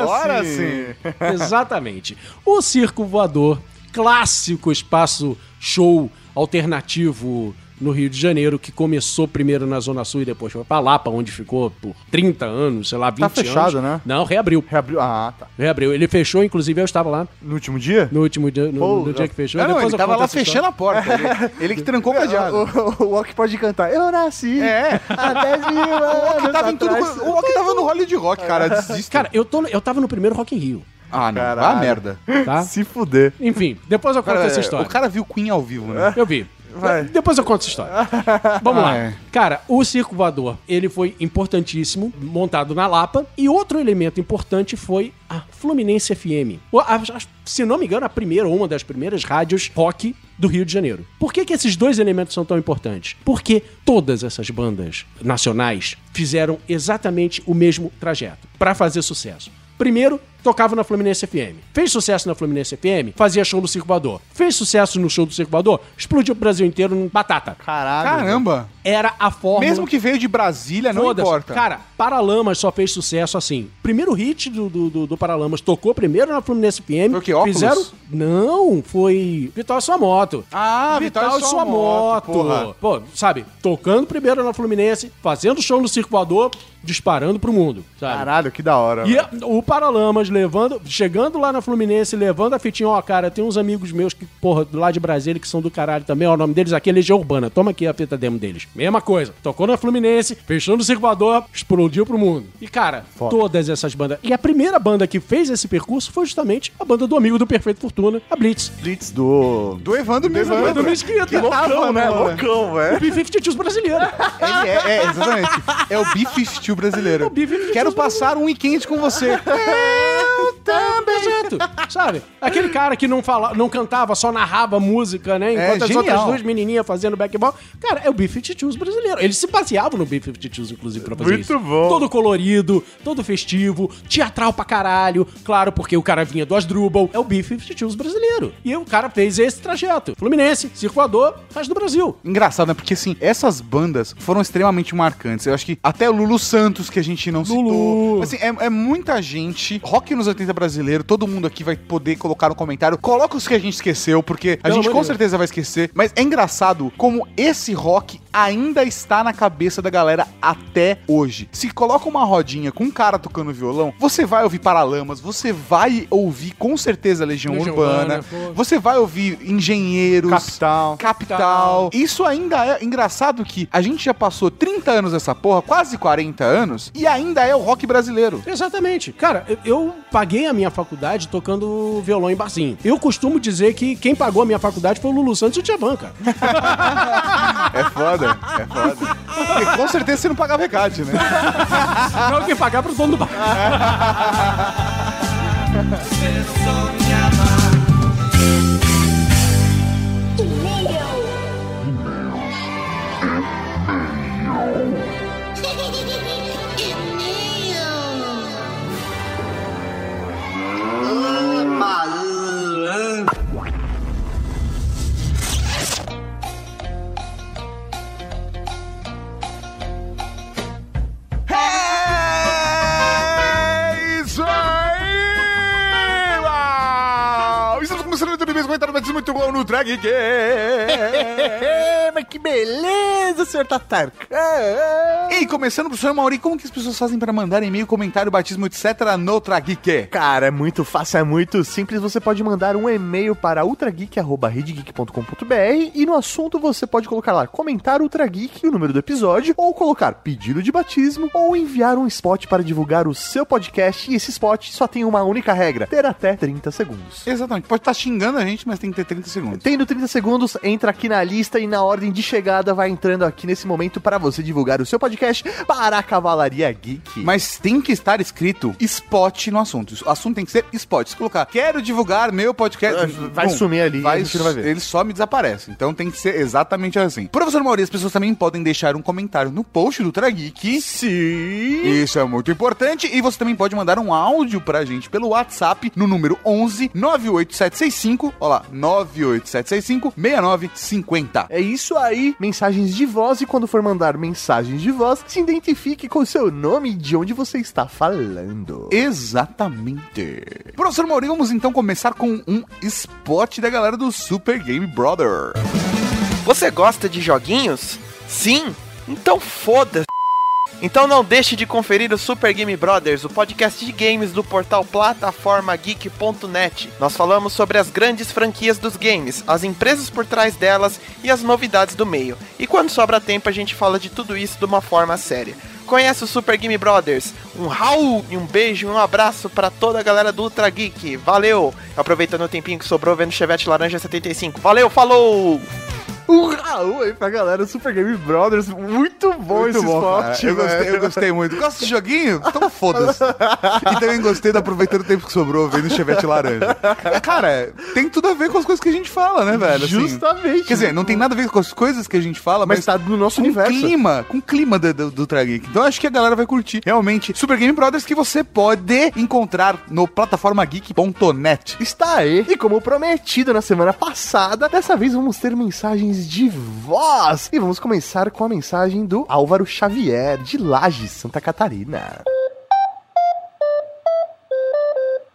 agora, sim. Exatamente. O Circo Voador, clássico espaço show alternativo no Rio de Janeiro, que começou primeiro na Zona Sul e depois foi pra Lapa, onde ficou por 30 anos, sei lá, 20 Tá fechado, anos. né? Não, reabriu. Reabriu. Ah, tá. Reabriu. Ele fechou, inclusive eu estava lá No último dia? no último dia, no, Pô, no dia que fechou. Não, não, ele eu tava lá fechando a porta. Ele, ele que trancou o cadeado. O, o, o Walk pode cantar. Eu nasci. É. Há 10 mil O Walk anos tava tudo. O Walk tava no Hollywood Rock, cara. Desista. Cara, eu, tô, eu tava no primeiro Rock in Rio, ah, não. Caralho. Ah, merda. tá? Se fuder. Enfim, depois eu conto Cara, essa história. o cara viu Queen ao vivo, né? Eu vi. Vai. Depois eu conto essa história. Vamos lá. é. Cara, o Circo Voador, ele foi importantíssimo, montado na Lapa. E outro elemento importante foi a Fluminense FM. A- a- se não me engano, a primeira ou uma das primeiras rádios rock do Rio de Janeiro. Por que, que esses dois elementos são tão importantes? Porque todas essas bandas nacionais fizeram exatamente o mesmo trajeto para fazer sucesso. Primeiro, tocava na Fluminense FM. Fez sucesso na Fluminense FM, fazia show no Circulador. Fez sucesso no show do Circulador, explodiu o Brasil inteiro em batata. Caralho. Caramba. Era a fórmula. Mesmo que veio de Brasília, não importa. Cara, Paralamas só fez sucesso assim. Primeiro hit do, do, do, do Paralamas tocou primeiro na Fluminense FM. Foi o óculos? Fizeram... Não, foi Vital e Sua Moto. Ah, Vital e Sua Moto, porra. Pô, sabe, tocando primeiro na Fluminense, fazendo show no Circulador, disparando pro mundo, sabe? Caralho, que da hora. E o Paralamas levando, chegando lá na Fluminense, levando a fitinha, ó, cara, tem uns amigos meus que, porra, lá de Brasília, que são do caralho também, ó, o nome deles aqui é Legião Urbana, toma aqui a fita demo deles. Mesma coisa, tocou na Fluminense, fechou no Circulador, explodiu pro mundo. E, cara, Foda. todas essas bandas. E a primeira banda que fez esse percurso foi justamente a banda do amigo do Perfeito Fortuna, a Blitz. Blitz do... Do Evandro mesmo. Evandro Evandro. Mesquita. Que Loucão, tava, né? Loucão, velho. O B-52 brasileiro. Ele é, é, exatamente. É o B-52 brasileiro. Quero passar um weekend com você. Eu também. Exato. Sabe? Aquele cara que não, fala, não cantava, só narrava música, né? É, Enquanto as genial. outras duas menininhas fazendo backball. Cara, é o B-52s brasileiro. Eles se baseavam no B-52s, inclusive, pra fazer Muito isso. bom. Todo colorido, todo festivo, teatral pra caralho. Claro, porque o cara vinha do Asdrubal. É o B-52s brasileiro. E o cara fez esse trajeto. Fluminense, Circulador, faz do Brasil. Engraçado, né? Porque assim, essas bandas foram extremamente marcantes. Eu acho que até o Lulu Santos, que a gente não citou. Assim, é, é muita gente. Rock nos 80 brasileiro, todo mundo aqui vai poder colocar no comentário. Coloca os que a gente esqueceu, porque a Pelo gente com de Deus. certeza vai esquecer. Mas é engraçado como esse rock ainda está na cabeça da galera até hoje. Se coloca uma rodinha com um cara tocando violão, você vai ouvir Paralamas, você vai ouvir com certeza Legião, Legião Urbana, Urbana, você vai ouvir Engenheiros, Capital. Capital. Isso ainda é engraçado que a gente já passou 30 anos nessa porra, quase 40 anos, e ainda é o rock brasileiro. Exatamente. Cara, eu, eu paguei a minha faculdade tocando violão em barzinho. Eu costumo dizer que quem pagou a minha faculdade foi o Lulu Santos e o Tchavan, cara. É foda, é foda. Porque com certeza você não pagava recado, né? Não, quem pagar pro dono do bar. começando ser muito bom no Drag Geek. Mas que beleza, senhor Tatarca. E começando pro senhor Mauri, como que as pessoas fazem pra mandar e-mail, comentário, batismo, etc. no Drag Geek? Cara, é muito fácil, é muito simples. Você pode mandar um e-mail para ultrageek.redgeek.com.br e no assunto você pode colocar lá comentar Ultrageek, o número do episódio, ou colocar pedido de batismo, ou enviar um spot para divulgar o seu podcast. E esse spot só tem uma única regra: ter até 30 segundos. Exatamente, pode estar xingando a gente, mas tem que ter 30 segundos. Tendo 30 segundos, entra aqui na lista e na ordem de chegada vai entrando aqui nesse momento para você divulgar o seu podcast para a Cavalaria Geek. Mas tem que estar escrito spot no assunto. O assunto tem que ser spot. Se colocar, quero divulgar meu podcast. Vai sumir ali não vai ver. Ele só me desaparece. Então tem que ser exatamente assim. Professor Mauri, as pessoas também podem deixar um comentário no post do Trageek. Sim. Isso é muito importante. E você também pode mandar um áudio pra gente pelo WhatsApp no número 11 98765. Olha lá, 98765 6950. É isso aí, mensagens de voz e quando for mandar mensagens de voz, se identifique com o seu nome e de onde você está falando. Exatamente. Professor Mauri, vamos então começar com um spot da galera do Super Game Brother. Você gosta de joguinhos? Sim? Então foda-se. Então não deixe de conferir o Super Game Brothers, o podcast de games do portal plataformageek.net. Nós falamos sobre as grandes franquias dos games, as empresas por trás delas e as novidades do meio. E quando sobra tempo a gente fala de tudo isso de uma forma séria. Conhece o Super Game Brothers? Um Raul e um beijo e um abraço para toda a galera do Ultra Geek. Valeu! Aproveitando o tempinho que sobrou vendo Chevette Laranja 75. Valeu, falou! Um Raul aí pra galera, Super Game Brothers. Muito bom Muito esse bom, spot. cara. Eu gostei, eu gostei muito. Gosta desse joguinho? Então foda-se. E também gostei da aproveitando o tempo que sobrou vendo o Chevette laranja. Cara, tem tudo a ver com as coisas que a gente fala, né, velho? Assim, Justamente. Quer dizer, não tem nada a ver com as coisas que a gente fala, mas, Mas tá no nosso com universo. clima, com o clima do, do, do Trageek. Então acho que a galera vai curtir. Realmente, Super Game Brothers que você pode encontrar no plataformageek.net. Está aí. E como prometido na semana passada, dessa vez vamos ter mensagens de voz. E vamos começar com a mensagem do Álvaro Xavier, de Lages, Santa Catarina.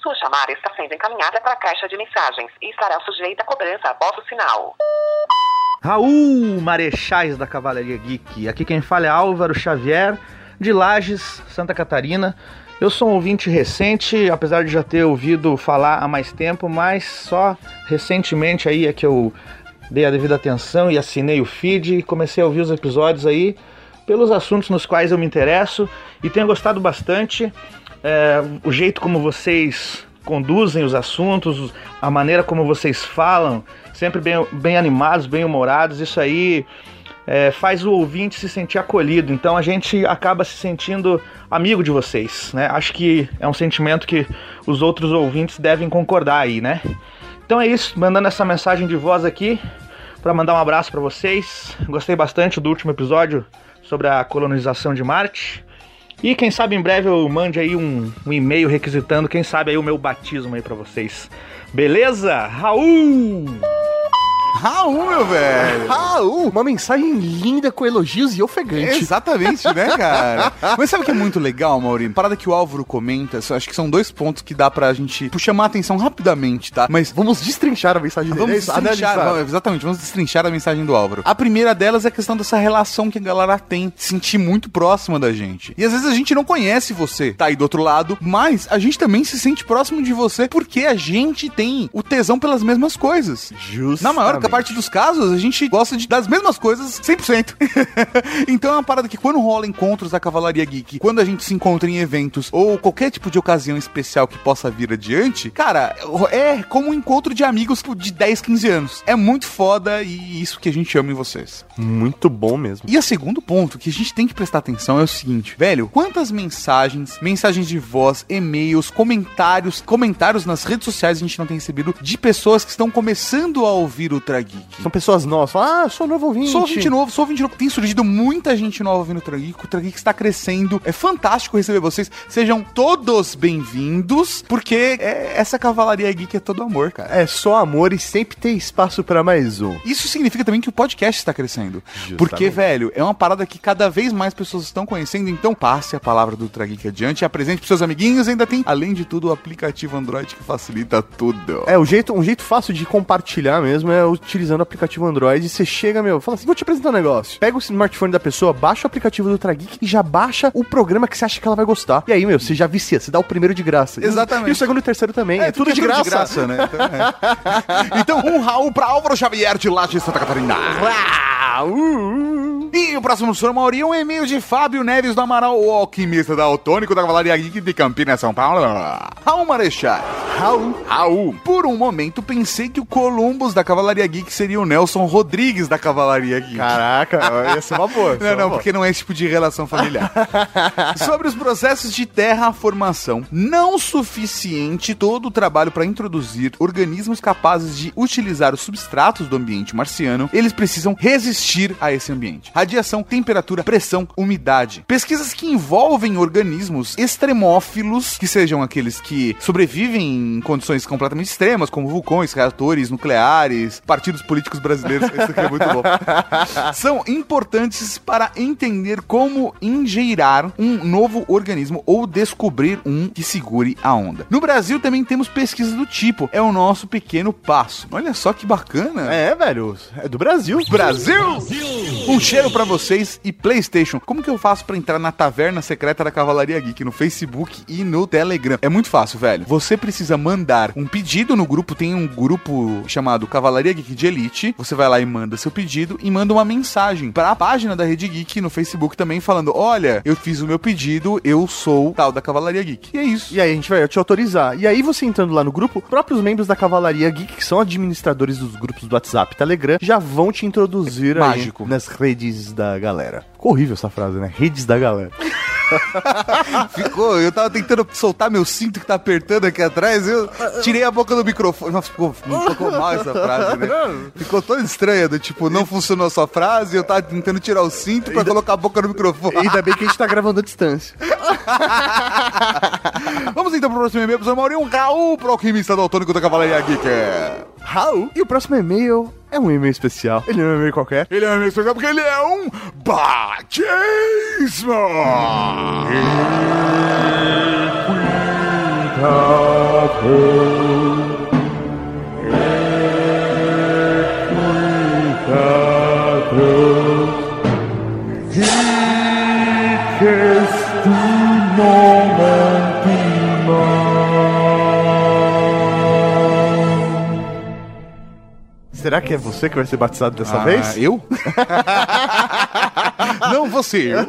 Sua chamada está sendo encaminhada para a caixa de mensagens e estará sujeita a cobrança após o sinal. Raul Marechais da Cavalaria Geek. Aqui quem fala é Álvaro Xavier, de Lages, Santa Catarina. Eu sou um ouvinte recente, apesar de já ter ouvido falar há mais tempo, mas só recentemente aí é que eu dei a devida atenção e assinei o feed e comecei a ouvir os episódios aí pelos assuntos nos quais eu me interesso e tenho gostado bastante. É, o jeito como vocês conduzem os assuntos, a maneira como vocês falam, sempre bem, bem animados, bem humorados, isso aí é, faz o ouvinte se sentir acolhido. Então a gente acaba se sentindo amigo de vocês, né? Acho que é um sentimento que os outros ouvintes devem concordar aí, né? Então é isso, mandando essa mensagem de voz aqui para mandar um abraço para vocês. Gostei bastante do último episódio sobre a colonização de Marte. E quem sabe em breve eu mande aí um, um e-mail requisitando, quem sabe aí o meu batismo aí pra vocês. Beleza? Raul! Raul, meu velho! Raul, uma mensagem linda com elogios e ofegante. Exatamente, né, cara? Mas sabe o que é muito legal, Maurinho? Parada que o Álvaro comenta, acho que são dois pontos que dá pra gente chamar a atenção rapidamente, tá? Mas vamos destrinchar a mensagem dele. Vamos destrinchar, vamos- exatamente, vamos destrinchar a mensagem do Álvaro. A primeira delas é a questão dessa relação que a galera tem, se sentir muito próxima da gente. E às vezes a gente não conhece você, tá aí do outro lado, mas a gente também se sente próximo de você porque a gente tem o tesão pelas mesmas coisas. Justo. Na maior parte dos casos, a gente gosta de- das mesmas coisas 100%. então é uma parada que quando rola encontros da Cavalaria Geek, quando a gente se encontra em eventos ou qualquer tipo de ocasião especial que possa vir adiante, cara, é como um encontro de amigos de 10, 15 anos. É muito foda e isso que a gente ama em vocês. Muito bom mesmo. E o segundo ponto que a gente tem que prestar atenção é o seguinte, velho, quantas mensagens, mensagens de voz, e-mails, comentários, comentários nas redes sociais a gente não tem recebido de pessoas que estão começando a ouvir o Trageek? São pessoas novas. Falam, ah, sou novo ouvinte. Sou ouvinte novo, sou ouvinte novo. Tem surgido muita gente nova ouvindo o Trageek. O Trageek está crescendo. É fantástico receber vocês. Sejam todos bem-vindos, porque é- essa cavalaria geek é todo amor, cara. É só amor e sempre tem espaço pra mais um. Isso significa também que o podcast está crescendo. Porque, velho, é uma parada que cada vez mais pessoas estão conhecendo. Então, passe a palavra do Trageek adiante, apresente pros seus amiguinhos. Ainda tem, além de tudo, o aplicativo Android que facilita tudo. É, o jeito, um jeito fácil de compartilhar mesmo é utilizando o aplicativo Android. Você chega, meu, fala assim: vou te apresentar um negócio. Pega o smartphone da pessoa, baixa o aplicativo do Trageek e já baixa o programa que você acha que ela vai gostar. E aí, meu, você já vicia, você dá o primeiro de graça. Exatamente. E o segundo e o terceiro também. É, tudo, de, tudo graça. né? Então, é. Então, um Raul pra Álvaro Xavier de lá de Santa Catarina. E o próximo Sr. Mauri é um e-mail de Fábio Neves do Amaral, o alquimista da Autônico da Cavalaria Geek de Campinas, São Paulo. Raul Marechal. Raul. Raul. Por um momento pensei que o Columbus da Cavalaria Geek seria o Nelson Rodrigues da Cavalaria Geek. Caraca, ia ser uma boa. Não, não, boa. porque não é esse tipo de relação familiar. Sobre os processos de terraformação. Não suficiente todo o trabalho para introduzir organismos capazes de utilizar os substratos do ambiente marciano, eles precisam resistir a esse ambiente. Radiação, temperatura, pressão, umidade. Pesquisas que envolvem organismos extremófilos, que sejam aqueles que sobrevivem em condições completamente extremas, como vulcões, reatores nucleares, partidos políticos brasileiros. Esse aqui é muito bom são importantes para entender como ingeirar um novo organismo ou descobrir um que segure a onda. No Brasil também temos pesquisas do tipo, é o nosso pequeno passo. Olha só que bacana. É, velho, é do Brasil. Brasil! Um cheiro pra vocês e PlayStation. Como que eu faço pra entrar na taverna secreta da Cavalaria Geek no Facebook e no Telegram? É muito fácil, velho. Você precisa mandar um pedido no grupo, tem um grupo chamado Cavalaria Geek de Elite. Você vai lá e manda seu pedido e manda uma mensagem pra página da Rede Geek no Facebook também falando: "Olha, eu fiz o meu pedido, eu sou tal da Cavalaria Geek". E é isso. E aí a gente vai te autorizar. E aí você entrando lá no grupo, próprios membros da Cavalaria Geek, que são administradores dos grupos do WhatsApp e Telegram, já vão te introduzir aí Mágico. nas redes da galera. Ficou horrível essa frase, né? Redes da galera. Ficou, eu tava tentando soltar meu cinto que tá apertando aqui atrás, eu tirei a boca do microfone. Nossa, ficou, ficou mal essa frase, né? Ficou toda estranha, do tipo, não funcionou a sua frase, eu tava tentando tirar o cinto pra colocar a boca no microfone. Ainda bem que a gente tá gravando à distância. Vamos então pro próximo e-mail, professor Maurinho, um Raul, pro alquimista do Autônico da Cavalaria Geek. Raul. E o próximo e-mail é um e-mail especial. Ele não é um e-mail qualquer. Ele é um e-mail especial porque ele é um batismo! Será que é você que vai ser batizado dessa Ah, vez? Eu? Não você, eu.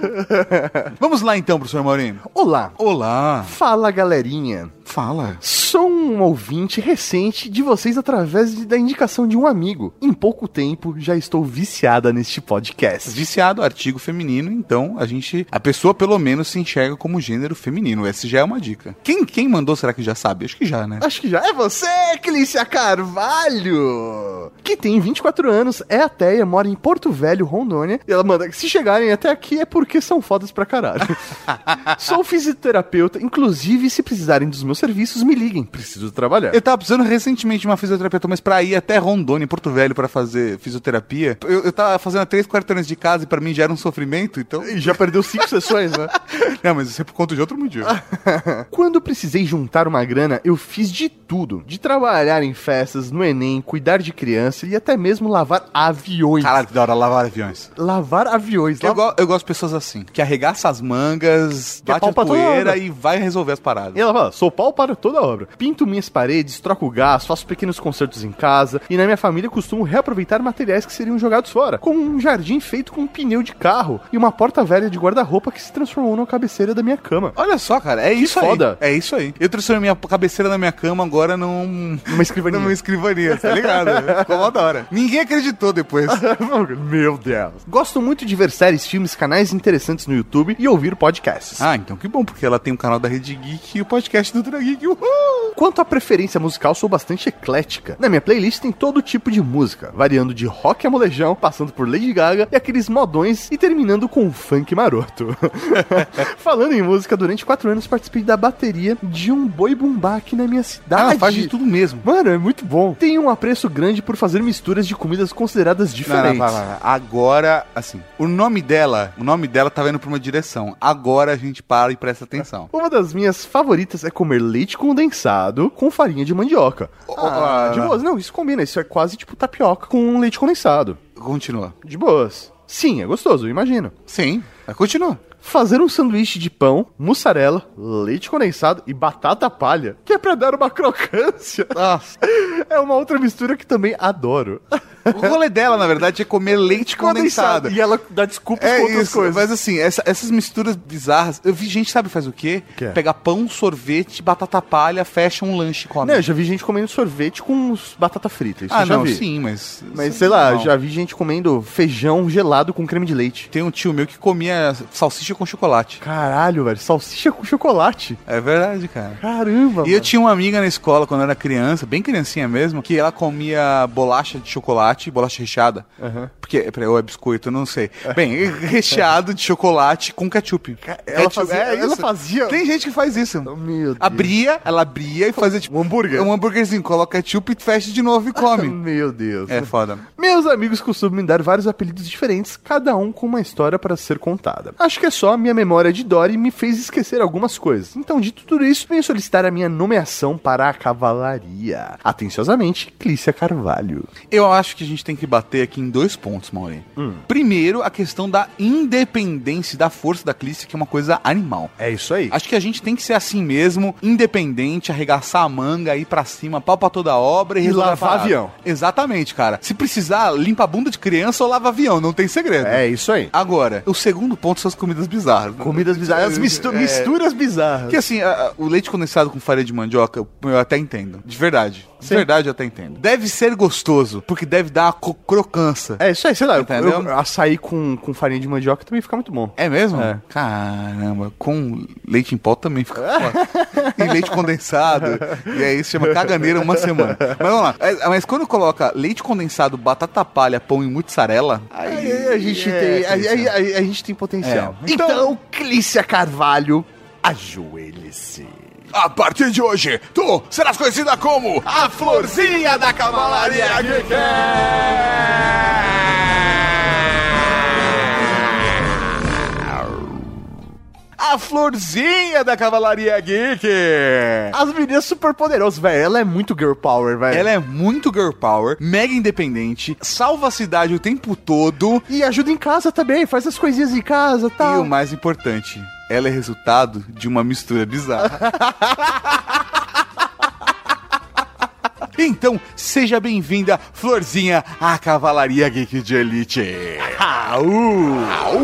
Vamos lá então, professor Maurinho. Olá. Olá. Fala, galerinha. Fala. Sou um ouvinte recente de vocês através de- da indicação de um amigo. Em pouco tempo já estou viciada neste podcast. Viciado, artigo feminino, então a gente. A pessoa pelo menos se enxerga como gênero feminino. Essa já é uma dica. Quem, quem mandou, será que já sabe? Acho que já, né? Acho que já é você, Clícia Carvalho! Que tem 24 anos, é ateia, mora em Porto Velho, Rondônia. E ela manda: se chegarem até aqui é porque são fodas pra caralho. Sou fisioterapeuta, inclusive se precisarem dos meus serviços, me liguem. Preciso trabalhar. Eu tava precisando recentemente de uma fisioterapeuta, mas pra ir até Rondônia, em Porto Velho, pra fazer fisioterapia, eu, eu tava fazendo a três quarteirões de casa e pra mim já era um sofrimento, então. E já perdeu cinco sessões, né? Não, mas isso é por conta de outro motivo. Quando precisei juntar uma grana, eu fiz de tudo. De trabalhar em festas, no Enem, cuidar de criança e até mesmo lavar aviões. Caralho, que da hora lavar aviões. Lavar aviões. Eu, go- eu gosto de pessoas assim, que arregaça as mangas, Que é bate a poeira e vai resolver as paradas. E ela fala, sou pau para toda obra. Pinto minhas paredes, troco gás, faço pequenos concertos em casa e na minha família costumo reaproveitar materiais que seriam jogados fora, como um jardim feito com um pneu de carro e uma porta velha de guarda-roupa que se transformou na cabeceira da minha cama. Olha só, cara, é isso foda. aí. É isso aí. Eu transformei minha cabeceira da minha cama agora num... Numa escrivaninha. numa escrivaninha, tá ligado? Ficou mó da hora. Ninguém acreditou depois. Meu Deus. Gosto muito de ver séries, filmes, canais interessantes no YouTube e ouvir podcasts. Ah, então que bom, porque ela tem o canal da Rede Geek e o podcast do Geek. Uhul! Quanto à preferência musical, sou bastante eclética. Na minha playlist tem todo tipo de música, variando de rock a molejão, passando por Lady Gaga e aqueles modões e terminando com funk maroto. Falando em música, durante quatro anos participei da bateria de um boi bumbá aqui na minha cidade. Ah, faz de tudo mesmo. Mano, é muito bom. Tenho um apreço grande por fazer misturas de comidas consideradas Não, diferentes. não, vai, vai. Agora, assim, o nome dela, o nome dela tá indo pra uma direção. Agora a gente para e presta atenção. Uma das minhas favoritas é comer leite condensado com farinha de mandioca. Ah, de boas. Não, isso combina. Isso é quase tipo tapioca com leite condensado. Continua. De boas. Sim, é gostoso, eu imagino. Sim, continua. Fazer um sanduíche de pão, mussarela, leite condensado e batata palha, que é pra dar uma crocância. Nossa. É uma outra mistura que também adoro. O rolê dela, na verdade, é comer leite condensado. E ela dá desculpas É com outras isso, coisas. mas assim, essa- essas misturas bizarras. Eu vi gente, sabe, faz o quê? Que é? Pega pão, sorvete, batata palha, fecha um lanche e come. Não, eu já vi gente comendo sorvete com batata frita. Isso ah, não, vi. sim, mas. Mas sei lá, não. já vi gente comendo feijão gelado com creme de leite. Tem um tio meu que comia salsicha com chocolate. Caralho, velho, salsicha com chocolate. É verdade, cara. Caramba, E eu tinha uma amiga na escola quando eu era criança, bem criancinha mesmo, que ela comia bolacha de chocolate, bolacha recheada. Aham. Porque, peraí, ou é biscoito, eu não sei. Bem, recheado de chocolate com ketchup. Ela Ketchup, fazia, ela isso. fazia. Tem gente que faz isso. Meu Deus. Abria, ela abria e fazia tipo Um hambúrguer. um hambúrguerzinho, coloca ketchup e fecha de novo e come. Meu Deus. é foda. Meus amigos costumam me dar vários apelidos diferentes, cada um com uma história para ser contada. Acho que é só a minha memória de Dory me fez esquecer algumas coisas. Então, de tudo isso, venho solicitar a minha nomeação para a cavalaria. Atenciosamente, Clícia Carvalho. Eu acho que gente tem que bater aqui em dois pontos, Mauri. Primeiro, a questão da independência da força da Clícia, que é uma coisa animal. É isso aí. Acho que a gente tem que ser assim mesmo, independente, arregaçar a manga, ir pra cima, pau pra toda a obra e, E lavar avião. Exatamente, cara. Se precisar, limpa a bunda de criança ou lava avião, não tem segredo. É isso aí. Agora, o segundo ponto são as comidas bizarras. Comidas bizarras, as mistu- misturas bizarras. Que assim, a- a- o leite condensado com farinha de mandioca, eu até entendo. De verdade. Sim. verdade, eu até entendo. Deve ser gostoso, porque deve dar uma crocança. É isso aí, sei lá. eu- Entendeu? eu- açaí com, com farinha de mandioca também fica muito bom. É mesmo? É. Caramba, com leite em pó também fica foda. e leite condensado. E aí se chama caganeira uma semana. Mas vamos lá. É, Mas quando coloca leite condensado, batata palha, pão e mussarela, aí, Aí a gente é, tem, a, Clícia. a- gente tem potencial. É. Então, Clícia Carvalho, ajoelhe-se. A partir de hoje, tu serás conhecida como a Florzinha da Cavalaria Geek. A Florzinha da Cavalaria Geek. As meninas super poderosas, velho. Ela é muito girl power, velho. Ela é muito girl power, mega independente, salva a cidade o tempo todo. E ajuda em casa também, faz as coisinhas em casa e E tal. o mais importante, ela é resultado de uma mistura bizarra. Então, seja bem-vinda, Florzinha, à Cavalaria Geek de Elite. Au!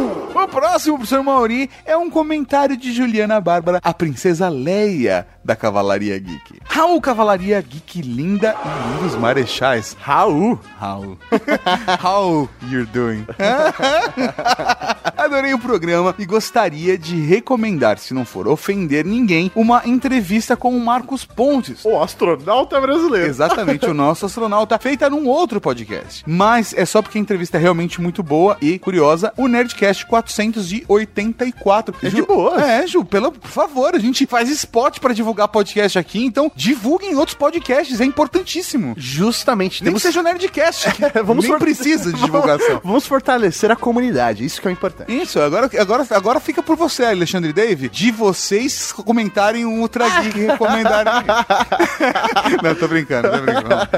O próximo, professor Mauri, é um comentário de Juliana Bárbara, a princesa Leia da Cavalaria Geek. Raul, Cavalaria Geek linda e lindos marechais. Raul. Raul. How you're doing? Adorei o programa e gostaria de recomendar, se não for ofender ninguém, uma entrevista com o Marcos Pontes. O astronauta brasileiro. Exatamente, o nosso astronauta, feita num outro podcast. Mas é só porque a entrevista é realmente muito boa e curiosa. O Nerdcast 484. É de boa. É, Ju, pelo, por favor, a gente faz spot pra divulgar podcast aqui, então divulguem outros podcasts, é importantíssimo. Justamente. Nem que seja o Nerdcast, que vamos nem for- precisa de divulgação. Vamos fortalecer a comunidade, isso que é o importante. Isso, agora, agora, agora fica por você, Alexandre Dave, de vocês comentarem um Ultra Geek e recomendarem. não, tô brincando, tô brincando.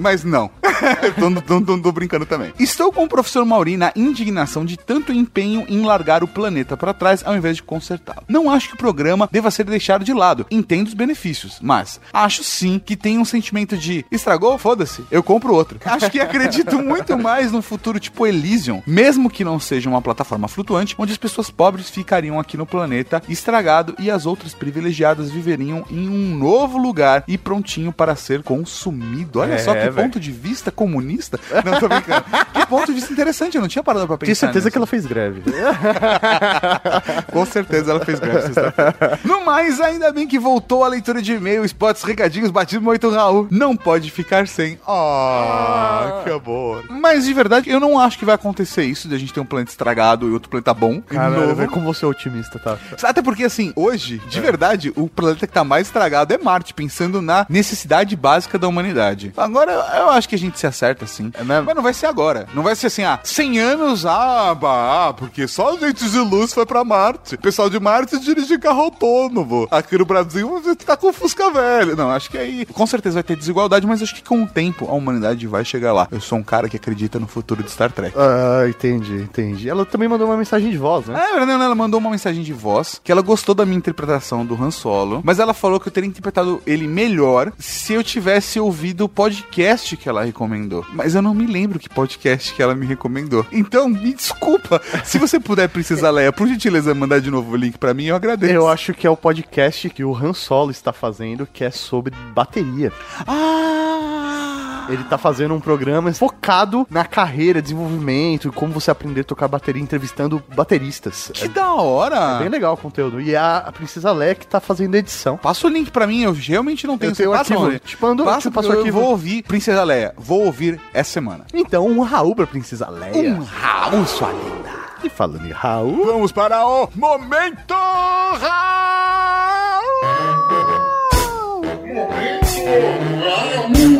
Mas não. tô, tô, tô- brincando também. Estou com o professor Mauri na indignação de tanto empenho em largar o planeta para trás ao invés de consertá-lo. Não acho que o programa deva ser deixado de lado. Entendo os benefícios, mas acho sim que tem um sentimento de estragou, foda-se, eu compro outro. Acho que acredito muito mais num futuro tipo Elysium, mesmo que não seja uma plataforma flutuante, onde as pessoas pobres ficariam aqui no planeta estragado e as outras privilegiadas viveriam em um novo lugar e prontinho para ser consumido. Olha É, só que velho. ponto de vista comunista. Não, tô brincando. que ponto de vista interessante, eu não tinha parado pra pensar. Tenho certeza nisso. que ela fez greve. Com certeza ela fez greve sexta-feira. No mais, ainda bem que voltou a leitura de e-mail, spots, recadinhos, batismo 8 Raul. Não pode ficar sem. Ah, que amor. Mas de verdade, eu não acho que vai acontecer isso de a gente ter um planeta estragado e outro planeta bom. Cara, velho, como você é otimista, tá? Até porque, assim, hoje, de verdade, o planeta que tá mais estragado é Marte, pensando na necessidade básica da humanidade. Agora, eu acho que a gente se acerta, sim. Mas não vai ser agora. Não vai ser assim, ah, 100 anos, ah, bah, porque só gente de luz foi pra Marte. O pessoal de Marte dirige carro autônomo. Aqui no Brasil, gente tá com Fusca velho. Não, acho que aí, com certeza vai ter desigualdade, mas acho que com o tempo a humanidade vai chegar lá. Eu sou um cara que acredita no futuro de Star Trek. Ah, entendi, entendi. Ela também mandou uma mensagem de voz, né? É, não, ela mandou uma mensagem de voz que ela gostou da minha interpretação do Han Solo, mas ela falou que eu teria interpretado ele melhor se eu tivesse ouvido o podcast que ela recomendou. Mas eu não me lembro que podcast que ela me recomendou. Então, me desculpa. Se você puder, Princesa Leia, por gentileza, mandar de novo o link pra mim, eu agradeço. Eu acho que é o podcast que o Han Solo está fazendo, que é sobre bateria. Ah! Ele tá fazendo um programa focado na carreira, desenvolvimento, como você aprender a tocar bateria, entrevistando bateristas. Que da hora! É bem legal o conteúdo. E a, a Princesa Leia que tá fazendo a edição. Passa o link pra mim, eu realmente não tenho. Eu tenho o Passa, arquivo. Mauri. Te mando- Passa, o eu arquivo. vou ouvir Princesa Leia. Vou ouvir essa semana. Então, um Raul pra Princesa Leia. Um Raul, sua linda. E falando em Raul... Vamos para o Momento Tem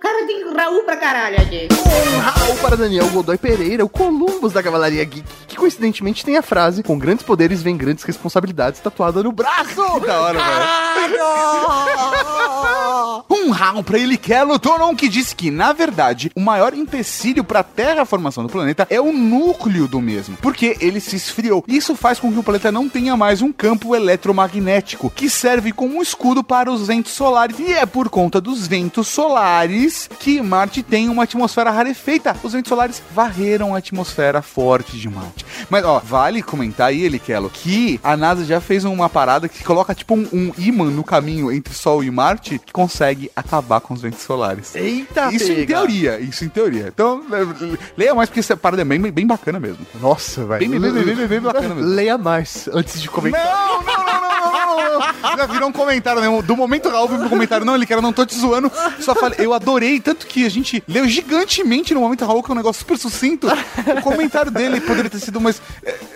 Cara, tem Raul pra caralho aqui. Um Raul para Daniel Godoy Pereira, o Columbus da Cavalaria Geek, que coincidentemente tem a frase: Com grandes poderes vem grandes responsabilidades tatuada no braço. Que da hora, velho. Um round pra ele que é que disse que, na verdade, o maior empecilho pra terraformação do planeta é o núcleo do mesmo, porque ele se esfriou. Isso faz com que o planeta não tenha mais um campo eletromagnético que serve como um escudo para os ventos solares. E é por conta dos ventos solares que Marte tem uma atmosfera rarefeita. Os ventos solares varreram a atmosfera forte de Marte. Mas, ó, vale comentar aí, Elikelo, que a NASA já fez uma parada que coloca tipo um, um ímã no caminho entre Sol e Marte que consegue acabar com os ventos solares. Eita, Isso em pega. teoria, isso em teoria. Então, le- leia mais porque essa parada é bem, bem bacana mesmo. Nossa, velho. Bem, bem, bem, bem, bacana mesmo. Leia mais antes de comentar. Não, não, não, não, não, não. Já virou um comentário mesmo. Do momento Raul veio pro comentário. Não, ele quer, eu não tô te zoando. Só falei, eu adorei, tanto que a gente leu gigantemente no momento Raul, que é um negócio super sucinto. O comentário dele poderia ter sido mais.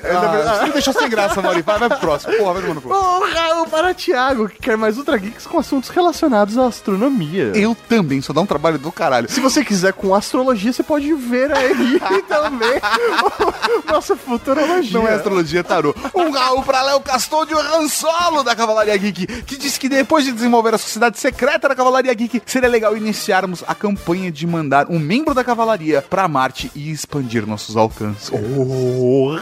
Na verdade, Você me deixou sem graça, Mauri. Vai, vai pro próximo. Porra, vai tomar no cu. Um Raul para Thiago, que quer mais Ultra Geeks com assuntos relacionados à astronomia. Eu também, só dá um trabalho do caralho. Se você quiser com astrologia, você pode ver aí também nossa futurologia. Não é astrologia, é tarô. Um Raul pra Léo Castôndio Ransolo da Cavalaria Geek, que disse que depois de desenvolver a sociedade secreta da Cavalaria Geek, seria legal iniciarmos a campanha de mandar um membro da Cavalaria pra Marte e expandir nossos alcances. Um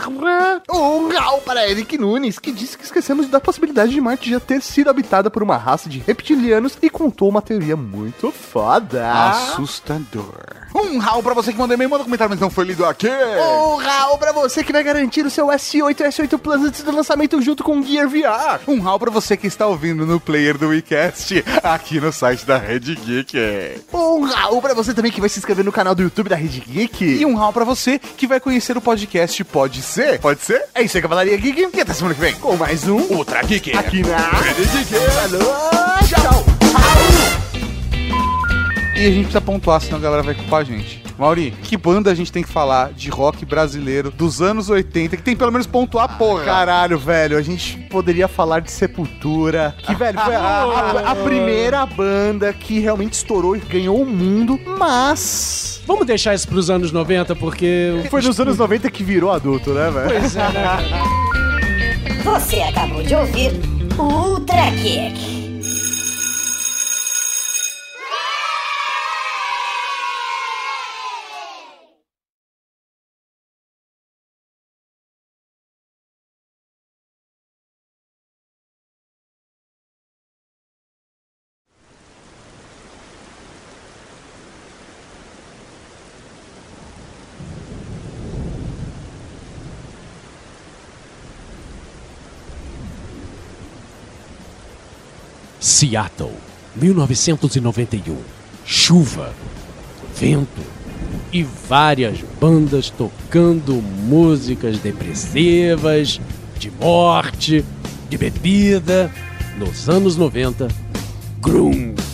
Raul para Eric Nunes, que disse que esquecemos da possibilidade de Marte já ter sido habitada por uma raça de reptilianos e contou uma teoria muito foda. Assustador. Um Raul pra você que mandou e-mail, manda um comentário, mas não foi lido aqui. Um Raul pra você que vai garantir o seu S8 e S8 Plus antes do lançamento junto com o Gear VR. Um Raul pra você que está ouvindo no player do WeCast, aqui no site da Red Geek. Um Raul pra você também que vai se inscrever no canal do YouTube da Rede Geek. E um Raul pra você que vai conhecer o podcast Pode Ser. Pode ser? É isso aí, Cavalaria Geek. E até semana que vem. Com mais um Ultra Geek. aqui na Rede Geek. Alô, tchau. E a gente precisa pontuar, senão a galera vai culpar a gente. Mauri, que banda a gente tem que falar de rock brasileiro dos anos 80 que tem pelo menos pontuar, porra? Caralho, velho, a gente poderia falar de Sepultura, que, velho, foi a, a- a primeira banda que realmente estourou e ganhou o mundo, mas... Vamos deixar isso pros anos 90, porque... Foi nos anos 90 que virou adulto, né, velho? Pois é, né? Você acabou de ouvir o Ultra Kick. Seattle, 1991. Chuva, vento e várias bandas tocando músicas depressivas, de morte, de bebida. Nos anos 90, Grunge.